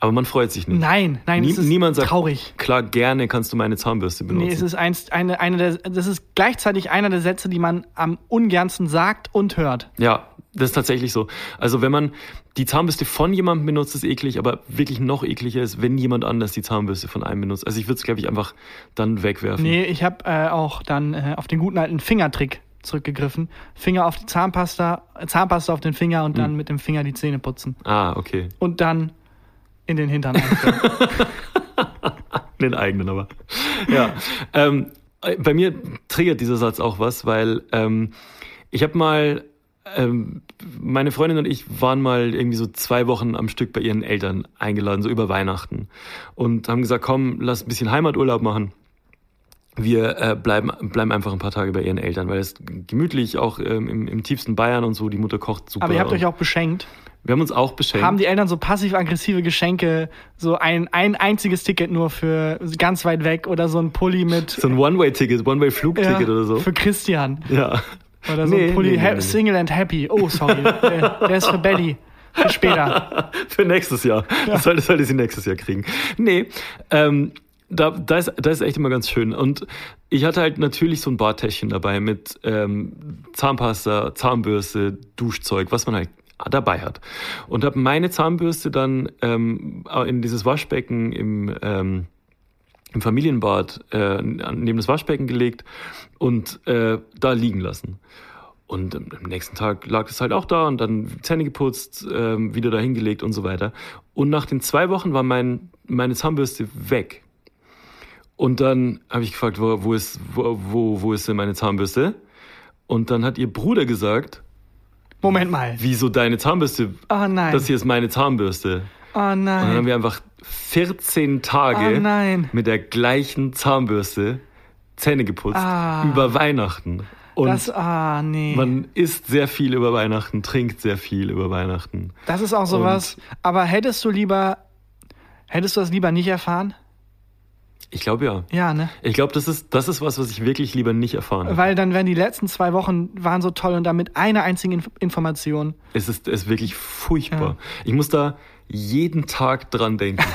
Aber man freut sich nicht. Nein, nein, Nie, es ist niemand sagt, traurig. klar, gerne kannst du meine Zahnbürste benutzen. Nee, es ist eins, eine, eine der, das ist gleichzeitig einer der Sätze, die man am ungernsten sagt und hört. Ja, das ist tatsächlich so. Also wenn man die Zahnbürste von jemandem benutzt, ist eklig, aber wirklich noch ekliger ist, wenn jemand anders die Zahnbürste von einem benutzt. Also ich würde es, glaube ich, einfach dann wegwerfen. Nee, ich habe äh, auch dann äh, auf den guten alten Fingertrick zurückgegriffen. Finger auf die Zahnpasta, äh, Zahnpasta auf den Finger und dann mit dem Finger die Zähne putzen. Ah, okay. Und dann in den Hintern. Den eigenen aber. Ja. ähm, bei mir triggert dieser Satz auch was, weil ähm, ich habe mal, ähm, meine Freundin und ich waren mal irgendwie so zwei Wochen am Stück bei ihren Eltern eingeladen, so über Weihnachten. Und haben gesagt, komm, lass ein bisschen Heimaturlaub machen. Wir äh, bleiben, bleiben einfach ein paar Tage bei ihren Eltern, weil es gemütlich auch ähm, im, im tiefsten Bayern und so, die Mutter kocht super. Aber ihr habt euch auch beschenkt. wir haben uns auch beschenkt. Haben die Eltern so passiv-aggressive Geschenke, so ein, ein einziges Ticket nur für ganz weit weg oder so ein Pulli mit so ein One-Way-Ticket, One-Way-Flugticket ja, oder so. für Christian. Ja. Oder so Nee, ein Pulli, nee, nee. Single and Happy. Oh, sorry. der, der ist für Belly. Für später. Für nächstes Jahr. Das sollte, sollte sie nächstes Jahr kriegen. Nee, ähm, da, da, ist, da ist echt immer ganz schön. Und ich hatte halt natürlich so ein Bartäschchen dabei mit ähm, Zahnpasta, Zahnbürste, Duschzeug, was man halt dabei hat. Und habe meine Zahnbürste dann ähm, in dieses Waschbecken im, ähm, im Familienbad äh, neben das Waschbecken gelegt und äh, da liegen lassen. Und am nächsten Tag lag es halt auch da und dann Zähne geputzt, ähm, wieder da hingelegt und so weiter. Und nach den zwei Wochen war mein, meine Zahnbürste weg. Und dann habe ich gefragt, wo, wo, ist, wo, wo, wo ist denn meine Zahnbürste? Und dann hat ihr Bruder gesagt, Moment mal. wieso deine Zahnbürste? Oh nein. Das hier ist meine Zahnbürste. oh Und dann haben nein. wir einfach 14 Tage Oh nein. mit der gleichen Zahnbürste Zähne geputzt Ah. über Weihnachten. Und Das, ah, nee. man isst sehr viel über Weihnachten, trinkt sehr viel über Weihnachten. das ist auch sowas. Aber hättest du lieber, hättest du das lieber nicht erfahren? Ich glaube ja. Ja, ne? Ich glaube, das ist, das ist was, was ich wirklich lieber nicht erfahren habe. Weil dann wären die letzten zwei Wochen waren so toll und damit eine einzige Inf Information. Es ist, es ist wirklich furchtbar. Ja. Ich muss da jeden Tag dran denken.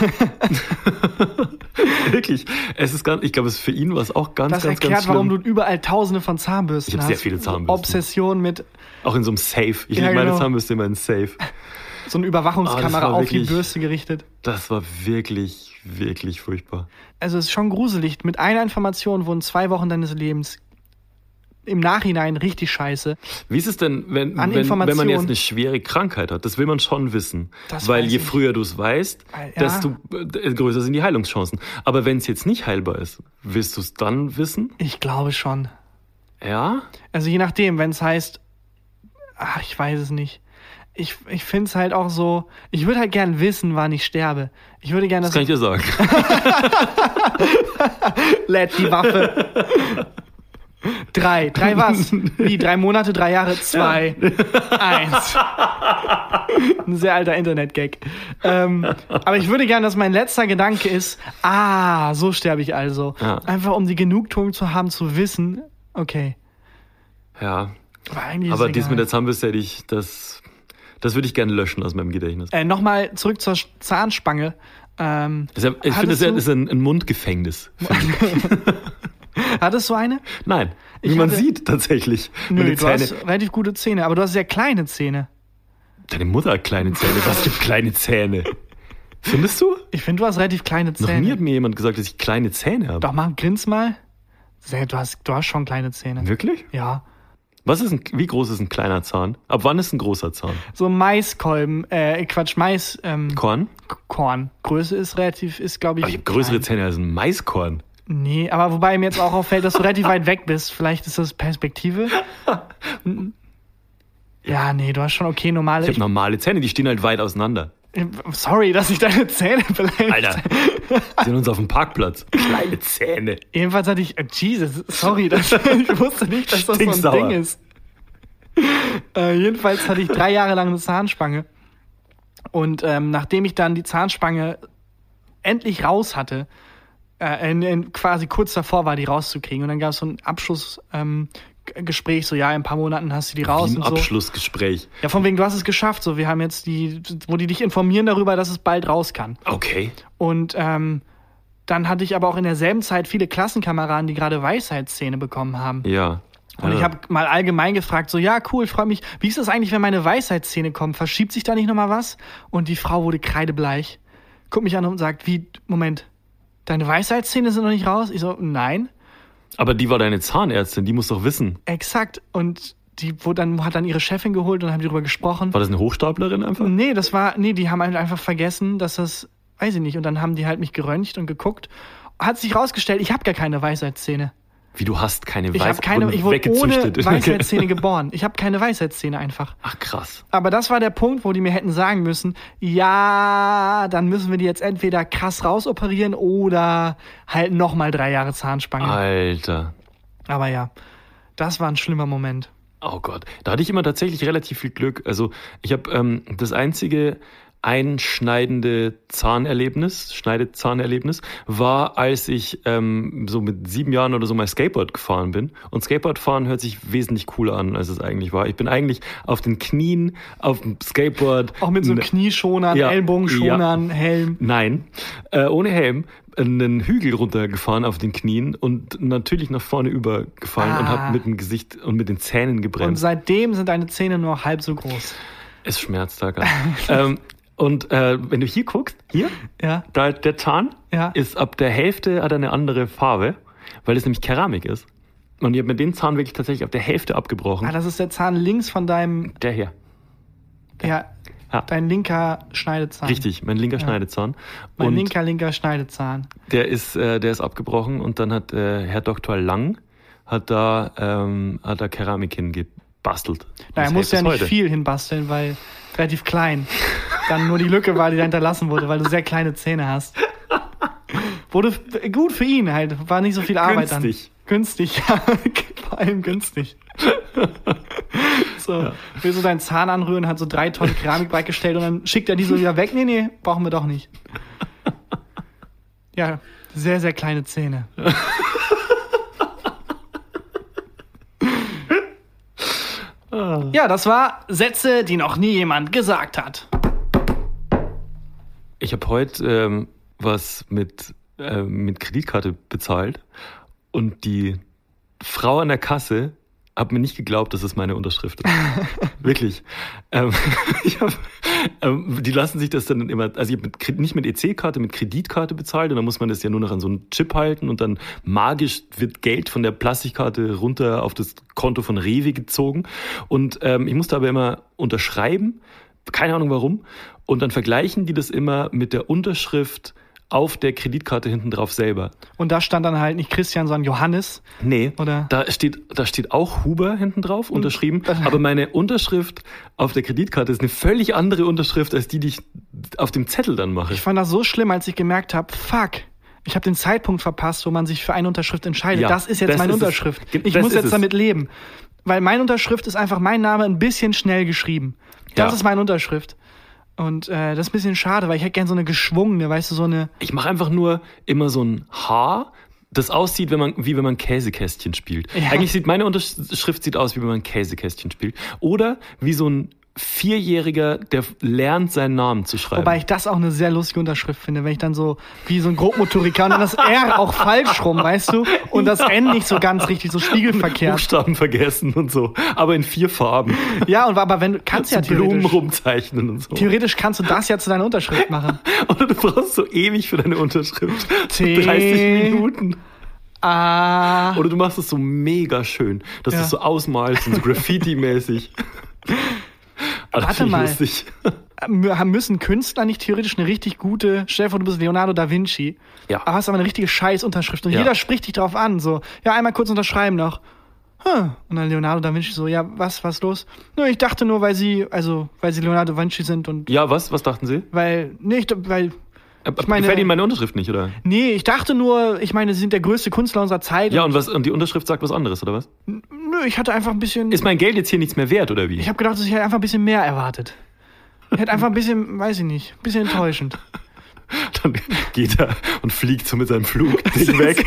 wirklich. Es ist ganz, ich glaube, es ist für ihn was auch ganz, Das ganz, erklärt, ganz schlimm. warum du überall tausende von Zahnbürsten Ich hast. sehr viele Zahnbürsten. Obsession mit auch in so einem Safe. Ich Ja, lege meine genau. Zahnbürste immer in Safe. so einer Ah, Überwachungskamera war auf die wirklich- Bürste gerichtet. Das war wirklich, wirklich furchtbar. Also es ist schon gruselig. Mit einer Information wurden zwei Wochen deines Lebens im Nachhinein richtig scheiße. Wie ist es denn, wenn, wenn, wenn man jetzt eine schwere Krankheit hat? Das will man schon wissen. Das Weil je ich. früher du es weißt, Ja. desto äh, größer sind die Heilungschancen. Aber wenn es jetzt nicht heilbar ist, willst du es dann wissen? Ich glaube schon. Ja? Also je nachdem, wenn es heißt, ach, ich weiß es nicht. Ich, ich finde es halt auch so, ich würde halt gern wissen, wann ich sterbe. Ich würde gerne, Das kann ich dir sagen. Let die Waffe. Drei. Drei was? Wie? Drei Monate, drei Jahre? Zwei. Eins. Ein sehr alter Internet-Gag. Ähm, aber ich würde gerne, dass mein letzter Gedanke ist, ah, so sterbe ich also. Ja. Einfach um die Genugtuung zu haben, zu wissen, okay. Ja. Aber, dies mit der Zahnbürste hätte ich, das, das würde ich gerne löschen aus meinem Gedächtnis. Äh, Nochmal zurück zur Zahnspange. Ähm, ja, ich finde, das ja- ist ein, ein Mundgefängnis. hattest du eine? Nein, wie Ich man hatte- sieht tatsächlich. Nö, du hast relativ gute Zähne, aber du hast sehr kleine Zähne. Deine Mutter hat kleine Zähne. Was gibt kleine Zähne? Findest du? Ich finde, du hast relativ kleine Noch Zähne. nie hat mir jemand gesagt, dass ich kleine Zähne habe. Doch, mach, grins mal. Du, hast, du hast schon kleine Zähne. Wirklich? Ja. Was ist ein, wie groß ist ein kleiner Zahn? Ab wann ist ein großer Zahn? So Maiskolben, äh, Quatsch, Mais, ähm, Korn? Korn. Größe ist relativ, ist glaube ich. Aber ich habe größere. Zähne als ein Maiskorn. Nee, aber wobei mir jetzt auch auffällt, dass du relativ weit weg bist. Vielleicht ist das Perspektive. Ja, nee, du hast schon okay normale. Ich habe normale Zähne, die stehen halt weit auseinander. Sorry, dass ich deine Zähne beleidigt Alter, die sind uns auf dem Parkplatz. Kleine Zähne. Jedenfalls hatte ich, äh, Jesus, sorry, dass, ich wusste nicht, dass das so ein. Ding ist. Äh, jedenfalls hatte ich drei Jahre lang eine Zahnspange. Und ähm, nachdem ich dann die Zahnspange endlich raus hatte, äh, in, in, quasi kurz davor war, die rauszukriegen. Und dann gab es so ein Abschlussgespräch, ähm, so ja, in ein paar Monaten hast du die raus Wie ein und so. Abschlussgespräch. Ja, von wegen, du hast es geschafft. So, wir haben jetzt die, wo die dich informieren darüber, dass es bald raus kann. Okay. Und ähm, dann hatte ich aber auch in derselben Zeit viele Klassenkameraden, die gerade Weisheitszähne bekommen haben. Ja. Und ja. ich habe mal allgemein gefragt, so, ja, cool, freue mich. Wie ist das eigentlich, wenn meine Weisheitszähne kommen? Verschiebt sich da nicht nochmal was? Und die Frau wurde kreidebleich, guckt mich an und sagt, wie, Moment, deine Weisheitszähne sind noch nicht raus? Ich so, nein, Aber die war deine Zahnärztin, die muss doch wissen. exakt. Und die wo dann, hat dann ihre Chefin geholt und haben die darüber gesprochen. War das eine Hochstaplerin einfach? Nee, das war, nee, die haben halt einfach vergessen, dass das, weiß ich nicht. Und dann haben die halt mich geröntgt und geguckt. Hat sich rausgestellt, ich habe gar keine Weisheitszähne. Wie du hast keine Ich Weiß habe keine, ich wurde ohne. Weisheitszähne geboren. Ich habe keine Weisheitszähne einfach. Ach krass. Aber das war der Punkt, wo die mir hätten sagen müssen, ja, dann müssen wir die jetzt entweder krass rausoperieren oder halt nochmal drei Jahre Zahnspange. Alter. Aber ja, das war ein schlimmer Moment. Oh Gott. Da hatte ich immer tatsächlich relativ viel Glück. Also ich habe ähm, das einzige einschneidende Zahnerlebnis, Schneidezahnerlebnis, war, als ich ähm, so mit sieben Jahren oder so mal Skateboard gefahren bin. Und Skateboardfahren hört sich wesentlich cooler an, als es eigentlich war. Ich bin eigentlich auf den Knien, auf dem Skateboard. Auch mit so n- Knieschonern, Ja, Ellbogenschonern, Helm. Nein, äh, ohne Helm einen Hügel runtergefahren auf den Knien und natürlich nach vorne übergefallen und Ah. habe mit dem Gesicht und mit den Zähnen Und gebremst. seitdem sind deine Zähne nur halb so groß. Es schmerzt da gar. ähm, Und äh, wenn du hier guckst, hier, Ja. da der Zahn Ja. ist ab der Hälfte hat er eine andere Farbe, weil es nämlich Keramik ist. Und ich habe mir den Zahn wirklich tatsächlich auf der Hälfte abgebrochen. Ah, das ist der Zahn links von deinem, der hier. ja, Ja. dein linker Schneidezahn. Richtig, mein linker Schneidezahn. Mein und linker, linker Schneidezahn. der ist, äh, der ist abgebrochen und dann hat äh, Herr Dr. Lang hat da, ähm, hat da Keramik hingebastelt. Naja, musst hält ja nicht viel hinbasteln, weil relativ klein. Dann nur die Lücke war, die da hinterlassen wurde, weil du sehr kleine Zähne hast. Wurde gut für ihn halt. War nicht so viel Arbeit Günstig. dann. Günstig, ja. Vor allem günstig. So, will so deinen Zahn anrühren, hat so drei Tonnen Keramik bereitgestellt und dann schickt er die so wieder weg. Nee, nee, brauchen wir doch nicht. Ja, sehr, sehr kleine Zähne. Ja, das war Sätze, die noch nie jemand gesagt hat. Ich habe heute ähm, was mit, äh, mit Kreditkarte bezahlt und die Frau an der Kasse hat mir nicht geglaubt, dass es meine Unterschrift ist. Wirklich. Ähm, hab, ähm, die lassen sich das dann immer, also ich habe mit, nicht mit EC-Karte, mit Kreditkarte bezahlt und dann muss man das ja nur noch an so einen Chip halten und dann magisch wird Geld von der Plastikkarte runter auf das Konto von Rewe gezogen und ähm, ich musste aber immer unterschreiben, keine Ahnung warum, und dann vergleichen die das immer mit der Unterschrift auf der Kreditkarte hinten drauf selber. Und da stand dann halt nicht Christian, sondern Johannes. Nee, Oder- da steht, da steht auch Huber hinten drauf, unterschrieben. Aber meine Unterschrift auf der Kreditkarte ist eine völlig andere Unterschrift als die, die ich auf dem Zettel dann mache. Ich fand das so schlimm, als ich gemerkt habe, fuck, ich habe den Zeitpunkt verpasst, wo man sich für eine Unterschrift entscheidet. Ja, das ist jetzt das meine ist es. Unterschrift. Ge- Ich das muss jetzt es. damit leben. Weil meine Unterschrift ist einfach mein Name ein bisschen schnell geschrieben. Das Ja. ist meine Unterschrift. Und äh, das ist ein bisschen schade, weil ich hätte gern so eine geschwungene, weißt du, so eine. Ich mache einfach nur immer so ein H, das aussieht, wenn man, wie wenn man Käsekästchen spielt. Ja. Eigentlich sieht meine Unterschrift sieht aus, wie wenn man Käsekästchen spielt. Oder wie so ein Vierjähriger, der lernt, seinen Namen zu schreiben. Wobei ich das auch eine sehr lustige Unterschrift finde, wenn ich dann so wie so ein dann das R auch falsch rum, weißt du? Und das N nicht so ganz richtig, so spiegelverkehrt. Buchstaben vergessen und so. Aber in vier Farben. Ja, und aber wenn du kannst ja Blumen theoretisch, rumzeichnen und so. theoretisch kannst du das ja zu deiner Unterschrift machen. Oder du brauchst so ewig für deine Unterschrift. T. 30 Minuten. Ah. Oder du machst es so mega schön, dass Ja. du es so ausmalst und so Graffiti-mäßig. Das Warte mal. Lustig. Mü- müssen Künstler nicht theoretisch eine richtig gute, stell dir vor, du bist Leonardo da Vinci, Ja. aber hast aber eine richtige Scheiß-Unterschrift und Ja. jeder spricht dich drauf an, so, ja, einmal kurz unterschreiben noch. Huh. Und dann Leonardo da Vinci so, ja, was, was los? Nö, ich dachte nur, weil sie, also, weil sie Leonardo da Vinci sind und, Ja, was? Was dachten Sie? weil, nee, ich, weil, Ich meine- Gefällt Ihnen meine Unterschrift nicht, oder? nee, ich dachte nur, ich meine, sie sind der größte Künstler unserer Zeit. Ja, und was? Und die Unterschrift sagt was anderes, oder was? Nö, ich hatte einfach ein bisschen, Ist mein Geld jetzt hier nichts mehr wert, oder wie? ich habe gedacht, ich hätte einfach ein bisschen mehr erwartet. Ich hätte einfach ein bisschen, weiß ich nicht, ein bisschen enttäuschend. Dann geht er und fliegt so mit seinem Flugding weg.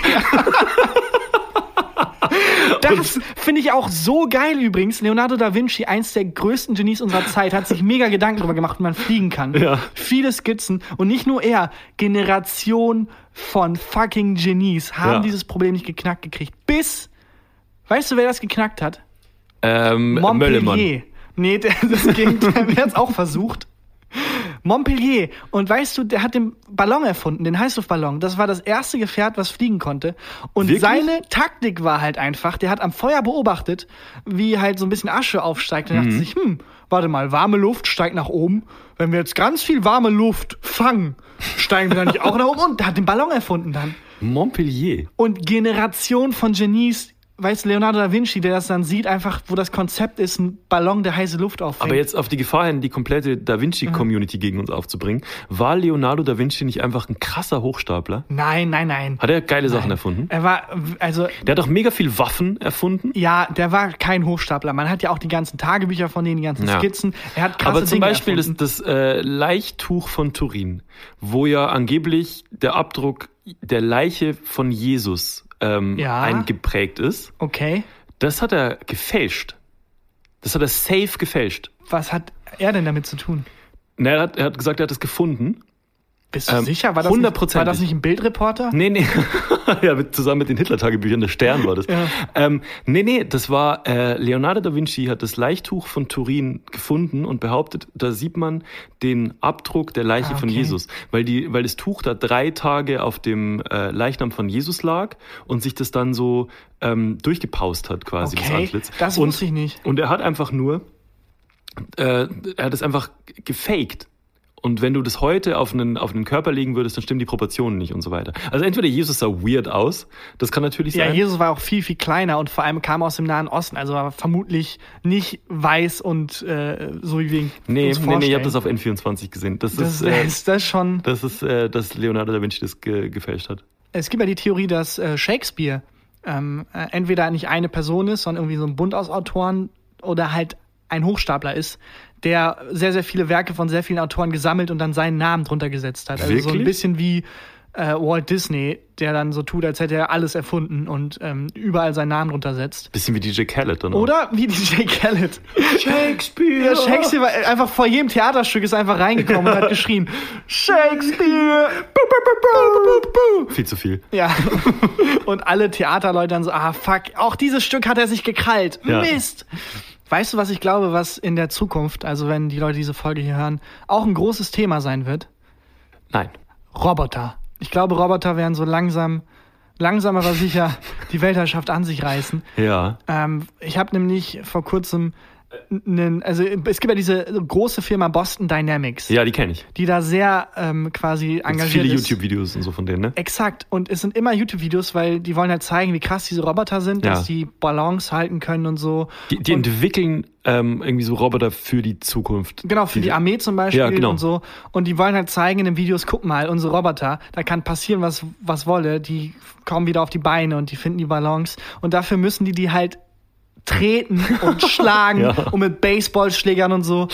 Das finde ich auch so geil übrigens. Leonardo da Vinci, eins der größten Genies unserer Zeit, hat sich mega Gedanken darüber gemacht, wie man fliegen kann. Ja. Viele Skizzen und nicht nur er, Generation von fucking Genies haben Ja. dieses Problem nicht geknackt gekriegt. Bis, weißt du, wer das geknackt hat? Ähm, Möllemann. Montpellier. Nee, der, das ging, der hat es auch versucht. Montpellier. Und weißt du, der hat den Ballon erfunden, den Heißluftballon. Das war das erste Gefährt, was fliegen konnte. Und Wirklich? seine Taktik war halt einfach, der hat am Feuer beobachtet, wie halt so ein bisschen Asche aufsteigt. Und dachte Mhm. sich, hm, warte mal, warme Luft steigt nach oben. Wenn wir jetzt ganz viel warme Luft fangen, steigen wir dann nicht auch nach oben? Und der hat den Ballon erfunden dann. Montpellier. Und Generation von Genies, weißt du, Leonardo da Vinci, der das dann sieht, einfach, wo das Konzept ist, ein Ballon, der heiße Luft auffängt. Aber jetzt auf die Gefahr hin, die komplette Da Vinci-Community gegen uns aufzubringen, war Leonardo da Vinci nicht einfach ein krasser Hochstapler? Nein, nein, nein. Hat er geile Sachen erfunden? Er war, also, Der hat auch mega viel Waffen erfunden. ja, der war kein Hochstapler. Man hat ja auch die ganzen Tagebücher von denen, die ganzen Ja. Skizzen. Er hat krasse Aber zum Dinge Beispiel das, erfunden. das äh, Leichttuch von Turin, wo ja angeblich der Abdruck der Leiche von Jesus ähm, Ja. eingeprägt ist, Okay. das hat er gefälscht. Das hat er safe gefälscht. Was hat er denn damit zu tun? Na, er, hat, er hat gesagt, er hat es gefunden Bist du Ähm, sicher? War das, nicht, war das nicht ein Bildreporter? Nee, nee. ja, mit, zusammen mit den Hitler-Tagebüchern, der Stern war das. Ja. Ähm, nee, nee, das war, äh, Leonardo da Vinci hat das Leichttuch von Turin gefunden und behauptet, da sieht man den Abdruck der Leiche Ah, von okay. Jesus. Weil, die, weil das Tuch da drei Tage auf dem äh, Leichnam von Jesus lag und sich das dann so ähm, durchgepaust hat, quasi, das Okay, Antlitz. das und, wusste ich nicht. Und er hat einfach nur, äh, er hat es einfach gefaked. Und wenn du das heute auf einen, auf einen Körper legen würdest, dann stimmen die Proportionen nicht und so weiter. Also entweder Jesus sah weird aus, das kann natürlich Ja, sein. Jesus war auch viel, viel kleiner und vor allem kam aus dem Nahen Osten, also war vermutlich nicht weiß und äh, so wie wir ihn nee, uns nee, nee, ich habe das auf N24 gesehen. Das, das, ist, äh, ist das schon. das ist, äh, dass Leonardo da Vinci das ge gefälscht hat. Es gibt ja die Theorie, dass äh, Shakespeare ähm, äh, entweder nicht eine Person ist, sondern irgendwie so ein Bund aus Autoren oder halt ein Hochstapler ist, der sehr, sehr viele Werke von sehr vielen Autoren gesammelt und dann seinen Namen drunter gesetzt hat. Also so ein Wirklich? bisschen wie äh, Walt Disney, der dann so tut, als hätte er alles erfunden und ähm, überall seinen Namen drunter setzt. Bisschen wie DJ Khaled auch. Oder wie DJ Khaled. Shakespeare! Ja, Shakespeare war einfach vor jedem Theaterstück ist einfach reingekommen und hat geschrien, Shakespeare! Viel zu viel. Ja. Und alle Theaterleute dann so, ah fuck, auch dieses Stück hat er sich gekrallt. Ja. Mist. Weißt du, was ich glaube, was in der Zukunft, also wenn die Leute diese Folge hier hören, auch ein großes Thema sein wird? Nein. Roboter. Ich glaube, Roboter werden so langsam, langsam aber sicher die Weltherrschaft an sich reißen. Ja. Ähm, ich habe nämlich vor kurzem einen, also es gibt ja diese große Firma Boston Dynamics, Ja, die kenne ich. die da sehr ähm, quasi engagiert viele ist. YouTube-Videos und so von denen, ne? Exakt. Und es sind immer YouTube-Videos, weil die wollen halt zeigen, wie krass diese Roboter sind, Ja. dass die Balance halten können und so. Die, die und, entwickeln ähm, irgendwie so Roboter für die Zukunft. Genau, für die Armee zum Beispiel Ja, genau. und so. Und die wollen halt zeigen in den Videos, guck mal, unsere Roboter, da kann passieren, was, was wolle, die kommen wieder auf die Beine und die finden die Balance. Und dafür müssen die die halt treten und schlagen Ja. und mit Baseballschlägern und so.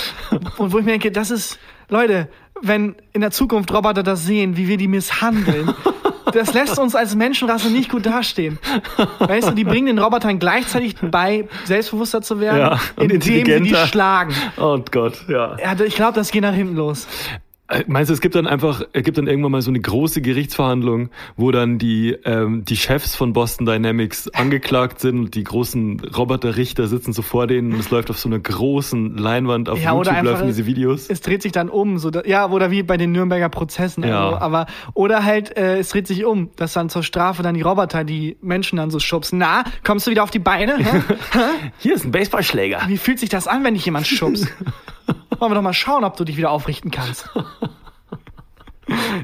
Und wo ich mir denke, das ist, Leute, wenn in der Zukunft Roboter das sehen, wie wir die misshandeln, das lässt uns als Menschenrasse nicht gut dastehen. Weißt du, die bringen den Robotern gleichzeitig bei, selbstbewusster zu werden, Ja, und indem sie die schlagen. Oh Gott, ja. Ja, ich glaube, das geht nach hinten los. Äh, Meinst du, es gibt dann einfach, es gibt dann irgendwann mal so eine große Gerichtsverhandlung, wo dann die, ähm, die Chefs von Boston Dynamics angeklagt sind und die großen Roboterrichter sitzen so vor denen und es läuft auf so einer großen Leinwand auf Ja, YouTube laufen diese Videos. Es dreht sich dann um, so da, ja, oder wie bei den Nürnberger Prozessen. Ja. Also, aber oder halt, äh, es dreht sich um, dass dann zur Strafe dann die Roboter die Menschen dann so schubsen. Na, kommst du wieder auf die Beine? Hä? Hier ist ein Baseballschläger. Wie fühlt sich das an, wenn dich jemand schubst? Wollen wir doch mal schauen, ob du dich wieder aufrichten kannst.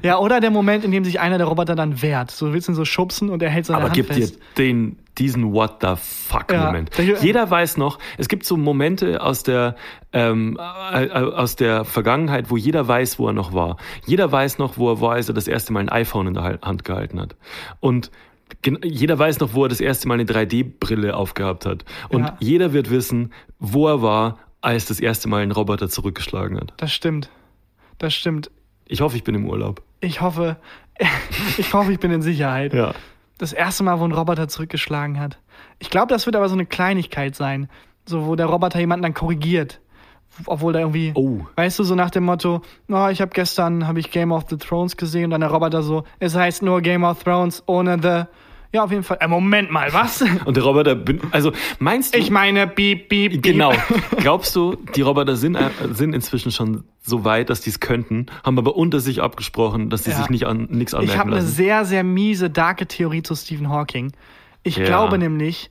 Ja, oder der Moment, in dem sich einer der Roboter dann wehrt. So willst du ihn so schubsen und er hält seine Aber Hand gib dir fest. den, diesen What the fuck. Moment. Der- Jeder weiß noch, es gibt so Momente aus der, ähm, äh, äh, aus der Vergangenheit, wo jeder weiß, wo er noch war. Jeder weiß noch, wo er war, als er das erste Mal ein iPhone in der Hand gehalten hat. Und jeder weiß noch, wo er das erste Mal eine 3D-Brille aufgehabt hat. Und Ja. jeder wird wissen, wo er war, als das erste Mal ein Roboter zurückgeschlagen hat. Das stimmt. Das stimmt. Ich hoffe, ich bin im Urlaub. Ich hoffe, ich hoffe, ich bin in Sicherheit. Ja. Das erste Mal, wo ein Roboter zurückgeschlagen hat. Ich glaube, das wird aber so eine Kleinigkeit sein. So, wo der Roboter jemanden dann korrigiert. Obwohl da irgendwie, Oh. weißt du, so nach dem Motto, oh, ich habe gestern, habe ich Game of the Thrones gesehen und dann der Roboter so, es heißt nur Game of Thrones ohne the, ja, auf jeden Fall, äh, Moment mal, was? Und der Roboter, bin, also meinst du? Ich meine, beep, beep, beep. Genau. Glaubst du, die Roboter sind, äh, sind inzwischen schon so weit, dass die es könnten, haben aber unter sich abgesprochen, dass sie Ja. sich nicht an nichts Ich anmerken habe eine sehr, sehr miese, darke Theorie zu Stephen Hawking. Ich Ja. glaube nämlich,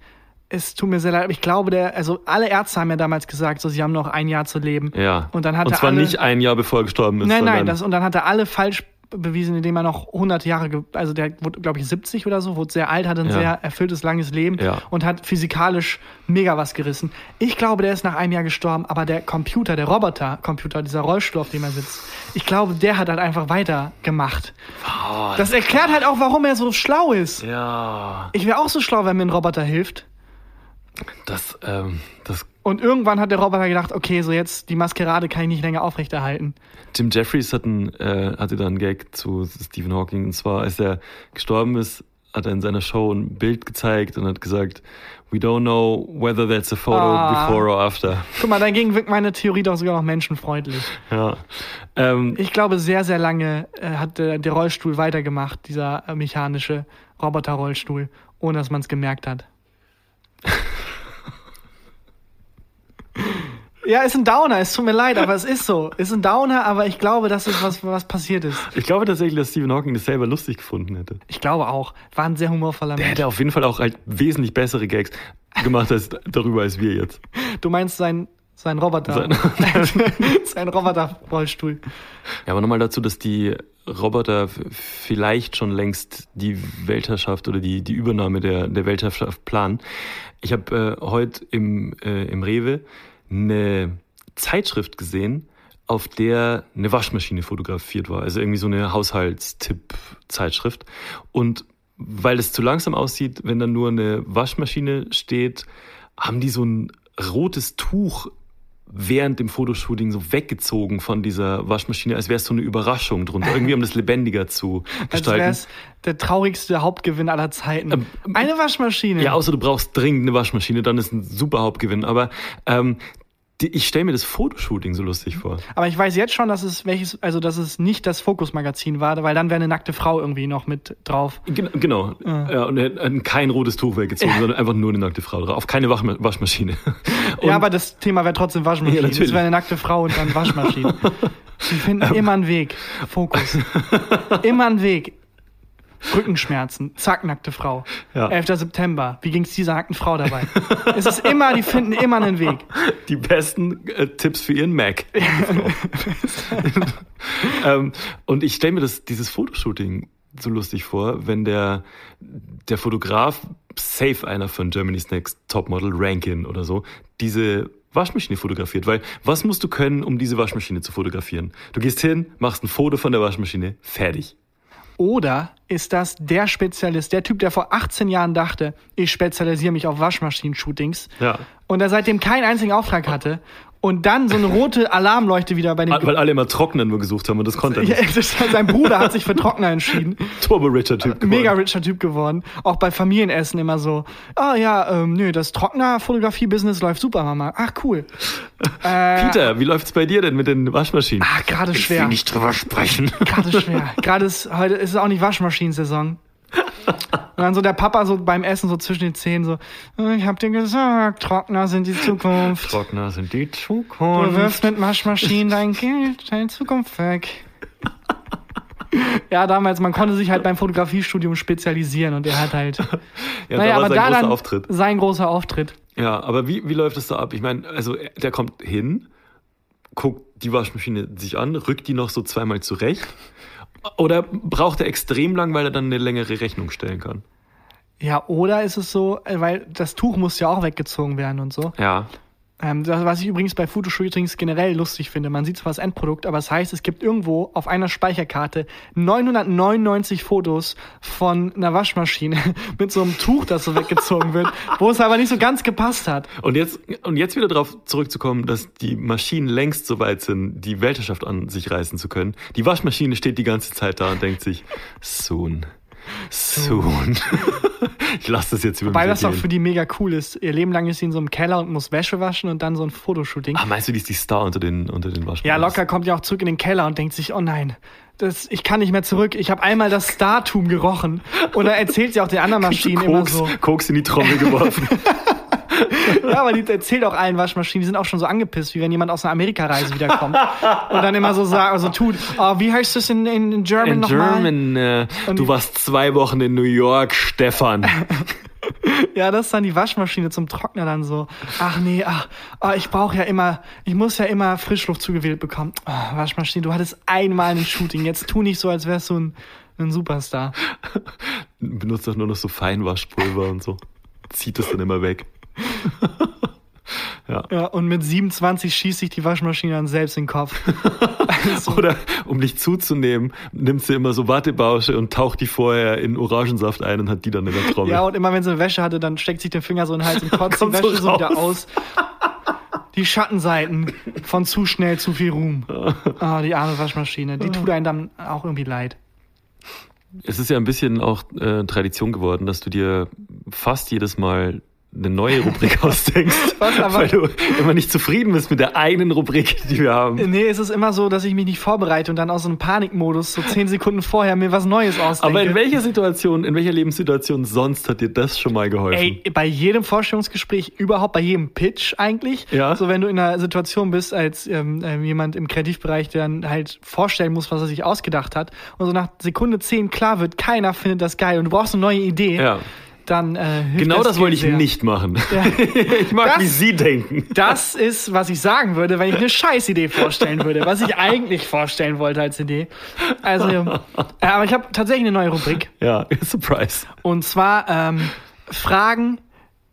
es tut mir sehr leid, aber ich glaube, der, also alle Ärzte haben ja damals gesagt, so sie haben noch ein Jahr zu leben. ja. Und dann hat Und er zwar alle, nicht ein Jahr bevor er gestorben ist. Nein, nein, das, und dann hat er alle falsch bewiesen, indem er noch 100 Jahre, also der wurde, glaube ich, 70 oder so, wurde sehr alt, hatte ein Ja. sehr erfülltes, langes Leben Ja. und hat physikalisch mega was gerissen. Ich glaube, der ist nach einem Jahr gestorben, aber der Computer, der Roboter-Computer, dieser Rollstuhl, auf dem er sitzt, ich glaube, der hat halt einfach weitergemacht. Oh, Das erklärt halt auch, warum er so schlau ist. ja, Ich wäre auch so schlau, wenn mir ein Roboter hilft. das, ähm, das Und irgendwann hat der Roboter gedacht, okay, so jetzt die Maskerade kann ich nicht länger aufrechterhalten. Jim Jeffries hat ein, äh, hatte da einen Gag zu Stephen Hawking und zwar, als er gestorben ist, hat er in seiner Show ein Bild gezeigt und hat gesagt, we don't know whether that's a photo Ah. before or after. Guck mal, dagegen wirkt meine Theorie doch sogar noch menschenfreundlich. Ja. Ähm, Ich glaube, sehr, sehr lange äh, hat der, der Rollstuhl weitergemacht, dieser äh, mechanische Roboterrollstuhl, ohne dass man es gemerkt hat. ja, ist ein Downer, es tut mir leid, aber es ist so. Ist ein Downer, aber ich glaube, das ist was, was passiert ist. ich glaube tatsächlich, dass Stephen Hawking das selber lustig gefunden hätte. Ich glaube auch. War ein sehr humorvoller Der Mensch. hätte auf jeden Fall auch halt wesentlich bessere Gags gemacht als darüber als wir jetzt. Du meinst sein, sein Roboter. Sein- sein Roboter-Rollstuhl. Ja, aber nochmal dazu, dass die Roboter vielleicht schon längst die Weltherrschaft oder die, die Übernahme der, der Weltherrschaft planen. Ich habe äh, heute im, äh, im Rewe eine Zeitschrift gesehen, auf der eine Waschmaschine fotografiert war. Also irgendwie so eine Haushaltstipp-Zeitschrift. Und weil es zu langsam aussieht, wenn dann nur eine Waschmaschine steht, haben die so ein rotes Tuch während dem Fotoshooting so weggezogen von dieser Waschmaschine, als wäre es so eine Überraschung drunter, irgendwie um das lebendiger zu Als gestalten. wäre es der traurigste Hauptgewinn aller Zeiten. Ähm, Eine Waschmaschine. Ja, außer du brauchst dringend eine Waschmaschine, dann ist ein super Hauptgewinn. Aber ähm, die, ich stelle mir das Fotoshooting so lustig vor. Aber ich weiß jetzt schon, dass es welches, also dass es nicht das Fokus-Magazin war, weil dann wäre eine nackte Frau irgendwie noch mit drauf. Gen genau. Ja, und er hat kein rotes Tuch weggezogen, sondern einfach nur eine nackte Frau drauf. Auf keine Wachma Waschmaschine. Und ja, aber das Thema wäre trotzdem Waschmaschine. Ja, natürlich. wäre eine nackte Frau und dann Waschmaschine. Sie finden immer einen Weg. Fokus. immer einen Weg. Rückenschmerzen. Zack, nackte Frau. Ja. 11. September. Wie ging's dieser nackten Frau dabei? es ist immer, die finden immer einen Weg. die besten äh, Tipps für ihren Mac. ähm, und ich stelle mir das, dieses Fotoshooting so lustig vor, wenn der, der Fotograf, safe einer von Germany's Next Topmodel, Rankin oder so, diese Waschmaschine fotografiert. Weil was musst du können, um diese Waschmaschine zu fotografieren? Du gehst hin, machst ein Foto von der Waschmaschine, fertig. Oder ist das der Spezialist, der Typ, der vor 18 Jahren dachte, ich spezialisiere mich auf Waschmaschinen-Shootings Ja. und der seitdem keinen einzigen Auftrag hatte und dann so eine rote Alarmleuchte wieder bei den Weil alle immer Trocknen nur gesucht haben und das konnte er Ja, nicht. sein Bruder hat sich für Trockner entschieden. Turbo-Richer-Typ geworden. Mega richer Typ geworden. Auch bei Familienessen immer so, ah ja, ähm, nö, das Trockner-Fotografie-Business läuft super, Mama. Ach, cool. Äh, Peter, wie läuft's bei dir denn mit den Waschmaschinen? Ah, gerade schwer. nicht drüber sprechen. Gerade schwer. Gerade ist heute ist es auch nicht Waschmaschinensaison. Und dann so der Papa so beim Essen so zwischen den Zähnen so, "Äh, ich hab dir gesagt, Trockner sind die Zukunft. Trockner sind die Du Zukunft. wirfst mit Waschmaschinen dein Geld, deine Zukunft weg. Ja, damals, man konnte sich halt beim Fotografiestudium spezialisieren und er hat halt, Ja, naja, da aber sein da großer dann Auftritt. sein großer Auftritt. Ja, aber wie, wie läuft es da ab? Ich meine, also er- der kommt hin, guckt die Waschmaschine sich an, rückt die noch so zweimal zurecht. Oder braucht er extrem lang, weil er dann eine längere Rechnung stellen kann? Ja, oder ist es so, äh, weil das Tuch muss ja auch weggezogen werden und so. Ja. Ähm, das, was ich übrigens bei Fotoshootings generell lustig finde, man sieht zwar das Endprodukt, aber es heißt, es gibt irgendwo auf einer Speicherkarte 999 Fotos von einer Waschmaschine mit so einem Tuch, das so weggezogen wird, wo es aber nicht so ganz gepasst hat. Und jetzt, und jetzt wieder darauf zurückzukommen, dass die Maschinen längst so weit sind, die Weltherrschaft an sich reißen zu können. Die Waschmaschine steht die ganze Zeit da und denkt sich, soon. Soon. ich lasse das jetzt über Weil mich das auch ergehen. für die mega cool ist. Ihr Leben lang ist sie in so einem Keller und muss Wäsche waschen und dann so ein Fotoshooting. Ah, meinst du, die ist die Star unter den, unter den Waschmaschinen? Ja, locker kommt ja auch zurück in den Keller und denkt sich, oh nein, das, ich kann nicht mehr zurück. Ich habe einmal das Startum gerochen. Oder erzählt sie auch den anderen Maschinen immer Koks, so. Koks in die Trommel geworfen. Ja, aber die erzählt auch allen Waschmaschinen, die sind auch schon so angepisst, wie wenn jemand aus einer Amerikareise wiederkommt. und dann immer so sagt, also tut, oh, wie heißt das in, in, German In nochmal? German, äh, Und du warst zwei Wochen in New York, Stefan. Ja, das ist dann die Waschmaschine zum Trockner dann so. Ach nee, ach, oh, ich brauche ja immer, ich muss ja immer Frischluft zugewählt bekommen. Oh, Waschmaschine, du hattest einmal ein Shooting, jetzt tu nicht so, als wärst du ein, ein Superstar. Benutzt doch nur noch so Feinwaschpulver und so. Zieht es dann immer weg. Ja, und mit 27 schießt sich die Waschmaschine dann selbst in den Kopf. Also, Oder um dich zuzunehmen, nimmt sie immer so Wattebausche und taucht die vorher in Orangensaft ein und hat die dann in der Trommel. ja, und immer wenn sie eine Wäsche hatte, dann steckt sich den Finger so in den Hals und kotzt die Kommt so Wäsche so wieder aus. Die Schattenseiten von zu schnell zu viel Ruhm. Ah, die arme Waschmaschine. Die tut einem dann auch irgendwie leid. es ist ja ein bisschen auch äh, Tradition geworden, dass du dir fast jedes Mal eine neue Rubrik ausdenkst, Was, aber- weil du immer nicht zufrieden bist mit der einen Rubrik, die wir haben. Nee, es ist immer so, dass ich mich nicht vorbereite und dann aus so einem Panikmodus so zehn Sekunden vorher mir was Neues ausdenke. Aber in welcher Situation, in welcher Lebenssituation sonst hat dir das schon mal geholfen? Ey, bei jedem Vorstellungsgespräch, überhaupt bei jedem Pitch eigentlich. Ja. So, wenn du in einer Situation bist, als ähm, ähm, jemand im Kreativbereich, der dann halt vorstellen muss, was er sich ausgedacht hat, und so nach Sekunde 10 klar wird, keiner findet das geil und du brauchst eine neue Idee, ja. Dann äh, Genau das Skill wollte ich sehr. nicht machen. ich mag, Das- wie Sie denken. Das ist, was ich sagen würde, wenn ich eine Scheißidee vorstellen würde, was ich eigentlich vorstellen wollte als Idee. Also, äh, aber ich habe tatsächlich eine neue Rubrik. Ja, Surprise. Und zwar ähm, Fragen,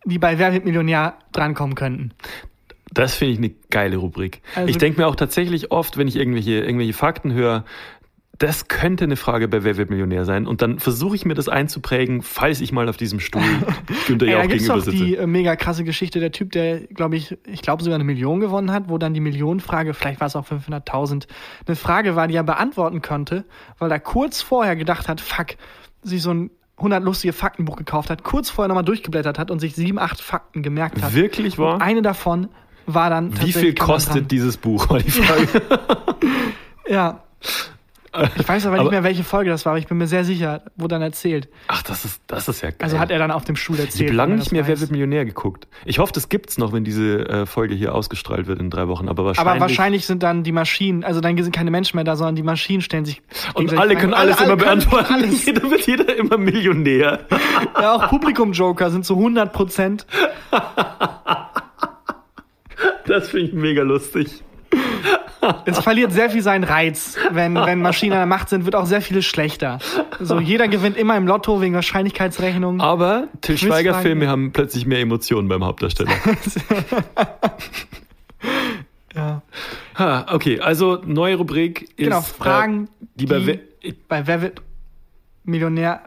die bei Wer wird Millionär drankommen könnten. Das finde ich eine geile Rubrik. Also- ich denke mir auch tatsächlich oft, wenn ich irgendwelche, irgendwelche Fakten höre, das könnte eine Frage bei Wer wird Millionär sein. Und dann versuche ich mir das einzuprägen, falls ich mal auf diesem Stuhl Günther ja da auch gibt's gegenüber sitze. die äh, mega krasse Geschichte, der Typ, der, glaube ich, ich glaube sogar eine Million gewonnen hat, wo dann die Millionenfrage, vielleicht war es auch 500.000, eine Frage war, die er beantworten konnte, weil er kurz vorher gedacht hat, fuck, sich so ein 100 lustige Faktenbuch gekauft hat, kurz vorher nochmal durchgeblättert hat und sich sieben, acht Fakten gemerkt hat. Wirklich wahr? Und eine davon war dann Wie viel kostet dieses Buch, war die Frage. Ja. Ich weiß aber, nicht Aber- mehr, welche Folge das war, aber ich bin mir sehr sicher, wo dann erzählt. Ach, das ist, das ist ja geil. Also hat er dann auf dem Stuhl ich erzählt. habe lange nicht mehr Wer weiß. wird Millionär geguckt. Ich hoffe, das gibt's noch, wenn diese äh, Folge hier ausgestrahlt wird in drei Wochen. Aber wahrscheinlich. Aber wahrscheinlich sind dann die Maschinen, also dann sind keine Menschen mehr da, sondern die Maschinen stellen sich. Und alle können alles alle immer können beantworten. Alles. Jeder wird jeder immer Millionär. Ja, auch Publikum-Joker sind zu 100 Prozent. Das finde ich mega lustig. Es verliert sehr viel seinen Reiz. Wenn, wenn Maschinen an der Macht sind, wird auch sehr vieles schlechter. So, jeder gewinnt immer im Lotto wegen Wahrscheinlichkeitsrechnung. Aber Till Quizfragen. Schweiger-Filme haben plötzlich mehr Emotionen beim Hauptdarsteller. Ja. ha, okay, also neue Rubrik ist. Genau, Fragen, Äh, die bei. die- Wer- Bei Wer wird Millionär?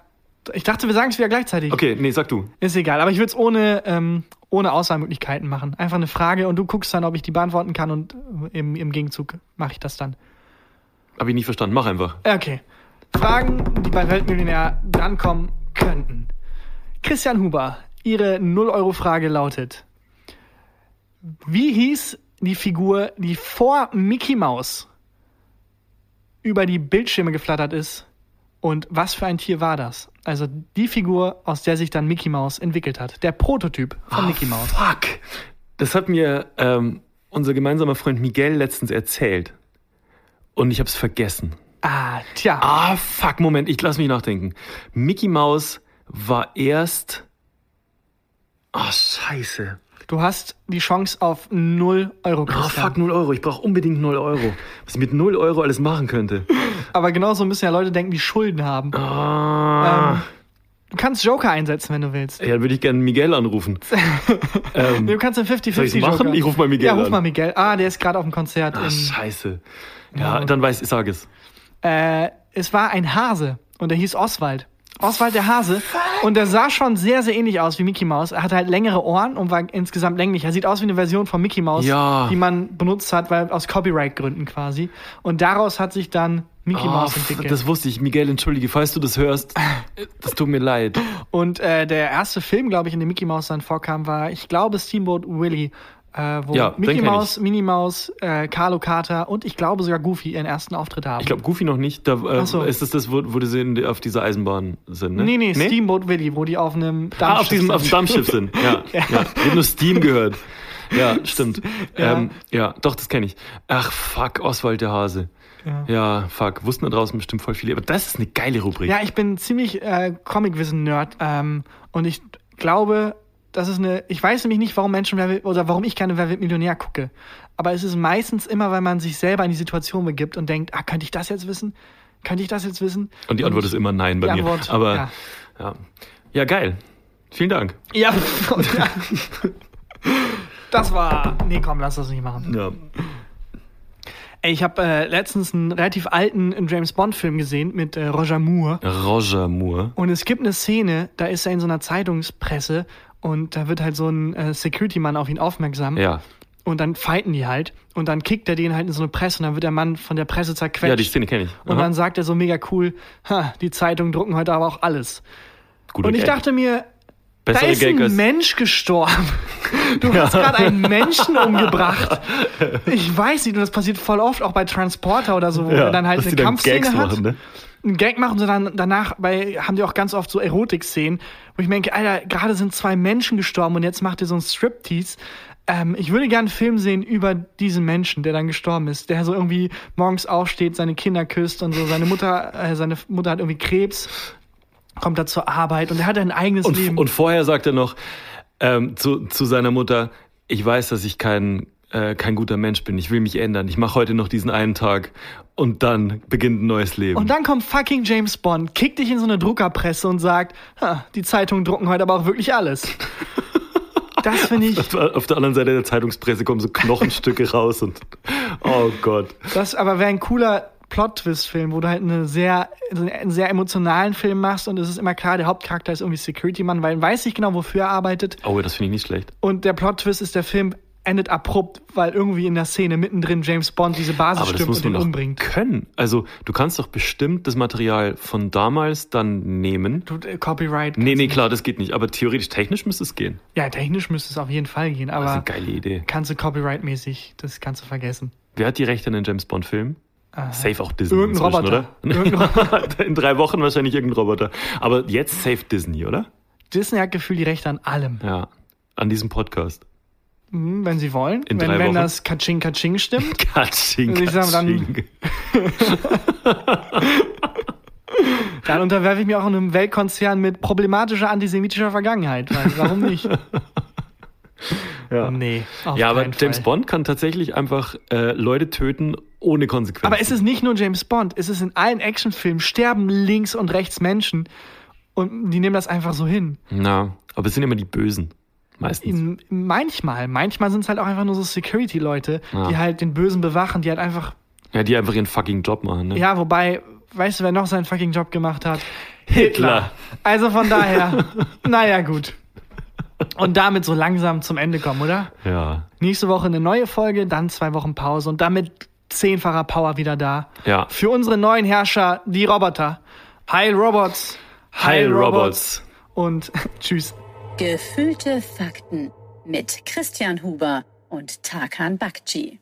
Ich dachte, wir sagen es wieder gleichzeitig. Okay, nee, sag du. Ist egal, aber ich würde es ohne, ähm, ohne Auswahlmöglichkeiten machen. Einfach eine Frage und du guckst dann, ob ich die beantworten kann und äh, im, im Gegenzug mache ich das dann. Habe ich nicht verstanden. Mach einfach. Okay. Fragen, die bei Weltmillionär drankommen könnten. Christian Huber, Ihre 0-Euro-Frage lautet: Wie hieß die Figur, die vor Mickey Mouse über die Bildschirme geflattert ist? Und was für ein Tier war das? Also die Figur, aus der sich dann Mickey Mouse entwickelt hat. Der Prototyp von Mickey Mouse. Fuck. Das hat mir ähm, unser gemeinsamer Freund Miguel letztens erzählt. Und ich habe es vergessen. Ah, tja. Ah, fuck, Moment, ich lass mich nachdenken. Mickey Mouse war erst. Ah, scheiße. Du hast die Chance auf 0 Euro, Oh, Christian. fuck, 0 Euro. Ich brauche unbedingt 0 Euro. Was ich mit 0 Euro alles machen könnte. Aber genauso müssen ja Leute denken, die Schulden haben. Ah. Ähm, Du kannst Joker einsetzen, wenn du willst. ja, dann würde ich gerne Miguel anrufen. ähm, Du kannst einen 50-50 Soll Joker. machen? Ich ruf mal Miguel Ja, ruf an. mal Miguel. Ah, der ist gerade auf dem Konzert. ah, scheiße. Ja, Ja. dann weiß ich, sag es. äh, es war ein Hase und der hieß Oswald. Oswald der Hase. Und der sah schon sehr, sehr ähnlich aus wie Mickey Mouse. Er hatte halt längere Ohren und war insgesamt länglich. Er sieht aus wie eine Version von Mickey Mouse, Ja. die man benutzt hat, weil aus Copyright-Gründen quasi. Und daraus hat sich dann Mickey Oh, Mouse entwickelt. das wusste ich. Miguel, entschuldige, falls du das hörst. Das tut mir leid. Und äh, der erste Film, glaube ich, in dem Mickey Mouse dann vorkam, war, ich glaube, Steamboat Willie, äh, wo Ja, Mickey Mouse, Minnie Mouse, äh, Carlo Carter und ich glaube sogar Goofy ihren ersten Auftritt haben. Ich glaube, Goofy noch nicht. Da, äh, so. Ist das das, wo, wo sie in, auf dieser Eisenbahn sind, ne? nee, nee, Steamboat Willie, wo die auf einem Dampfschiff Ah, auf diesem sind. auf dem Dampfschiff sind. Ja, ja. Ich habe nur Steam gehört. Ja, stimmt. Ja. Ja, ähm, ja doch, das kenne ich. Ach, fuck, Oswald der Hase. Ja. Ja. fuck. Wussten da draußen bestimmt voll viele. Aber das ist eine geile Rubrik. Ja, ich bin ziemlich äh, Comic-Wissen-Nerd ähm, und ich glaube, das ist eine. Ich weiß nämlich nicht, warum Menschen Wer wird, oder warum ich gerne Wer wird Millionär gucke. Aber es ist meistens immer, weil man sich selber in die Situation begibt und denkt, ah, könnte ich das jetzt wissen? Könnte ich das jetzt wissen? Und die Antwort ist immer nein bei mir. Antwort, Aber ja. ja. ja. geil. Vielen Dank. Ja. das war. Nee, komm, lass das nicht machen. Ja. Ey, ich habe äh, letztens einen relativ alten James Bond-Film gesehen mit äh, Roger Moore. Roger Moore. Und es gibt eine Szene, da ist er in so einer Zeitungspresse und da wird halt so ein äh, Security-Mann auf ihn aufmerksam. Ja. Und dann fighten die halt. Und dann kickt er den halt in so eine Presse und dann wird der Mann von der Presse zerquetscht. Ja, die Szene kenne ich. Und Aha. dann sagt er so mega cool, ha, die Zeitungen drucken heute aber auch alles. Guter Und ich Gag. dachte mir, da Bessere ist Gag ein Mensch gestorben. Du hast gerade einen Menschen umgebracht. Ich weiß nicht, und das passiert voll oft, auch bei Transporter oder so, wo Ja, er dann halt eine die dann Kampfszene Gags hat. machen, ne? Einen Gag machen dann danach, bei, haben die auch ganz oft so Erotik-Szenen, wo ich mir denke, Alter, gerade sind zwei Menschen gestorben und jetzt macht ihr so ein Striptease. Ähm, ich würde gerne einen Film sehen über diesen Menschen, der dann gestorben ist, der so irgendwie morgens aufsteht, seine Kinder küsst und so, seine Mutter, äh, seine Mutter hat irgendwie Krebs, kommt da zur Arbeit und er hat ein eigenes Und, Leben. und vorher sagt er noch ähm, zu, zu seiner Mutter, ich weiß, dass ich kein, äh, kein guter Mensch bin. Ich will mich ändern. Ich mache heute noch diesen einen Tag und dann beginnt ein neues Leben. Und dann kommt fucking James Bond, kickt dich in so eine Druckerpresse und sagt, die Zeitungen drucken heute aber auch wirklich alles. Das finde ich, Auf der- auf der anderen Seite der Zeitungspresse kommen so Knochenstücke raus und oh Gott. das aber wäre ein cooler Plot-Twist-Film, wo du halt eine sehr, einen sehr emotionalen Film machst und es ist immer klar, der Hauptcharakter ist irgendwie Security-Mann, weil er weiß nicht genau, wofür er arbeitet. Oh, das finde ich nicht schlecht. Und der Plot-Twist ist, der Film endet abrupt, weil irgendwie in der Szene mittendrin James Bond diese Basis Aber stimmt und ihn umbringt. können. Also du kannst doch bestimmt das Material von damals dann nehmen. Du, äh, Copyright. Nee, nee, klar, das geht nicht. Aber theoretisch, technisch müsste es gehen. Ja, technisch müsste es auf jeden Fall gehen, Das ist aber eine geile Idee. kannst du Copyright-mäßig, das kannst du vergessen. Wer hat die Rechte an den James Bond Film? Safe auch Disney. Irgendein Roboter. Oder? In drei Wochen wahrscheinlich irgendein Roboter. Aber jetzt safe Disney, oder? Disney hat gefühlt die Rechte an allem. Ja. An diesem Podcast. Hm, wenn sie wollen. In wenn wenn das Katsching Katsching stimmt. Katsching, Also ich sag, dann- Katsching. Dann unterwerfe ich mir auch einem Weltkonzern mit problematischer antisemitischer Vergangenheit. Warum nicht? Ja. Nee. Auf Ja, aber James Fall. Bond kann tatsächlich einfach äh, Leute töten ohne Konsequenzen. Aber es ist nicht nur James Bond. Es ist in allen Actionfilmen sterben links und rechts Menschen. Und die nehmen das einfach so hin. Na, aber es sind immer die Bösen. Meistens. Manchmal. Manchmal sind es halt auch einfach nur so Security-Leute, Ja. die halt den Bösen bewachen, die halt einfach. Ja, die einfach ihren fucking Job machen, ne? Ja, wobei, weißt du, wer noch seinen fucking Job gemacht hat? Hitler. Also von daher, naja, gut. Und damit so langsam zum Ende kommen, oder? Ja. Nächste Woche eine neue Folge, dann zwei Wochen Pause und damit zehnfacher Power wieder da. Ja. Für unsere neuen Herrscher, die Roboter. Heil Robots. Heil Robots. Und tschüss. Gefühlte Fakten mit Christian Huber und Tarkan Bakci.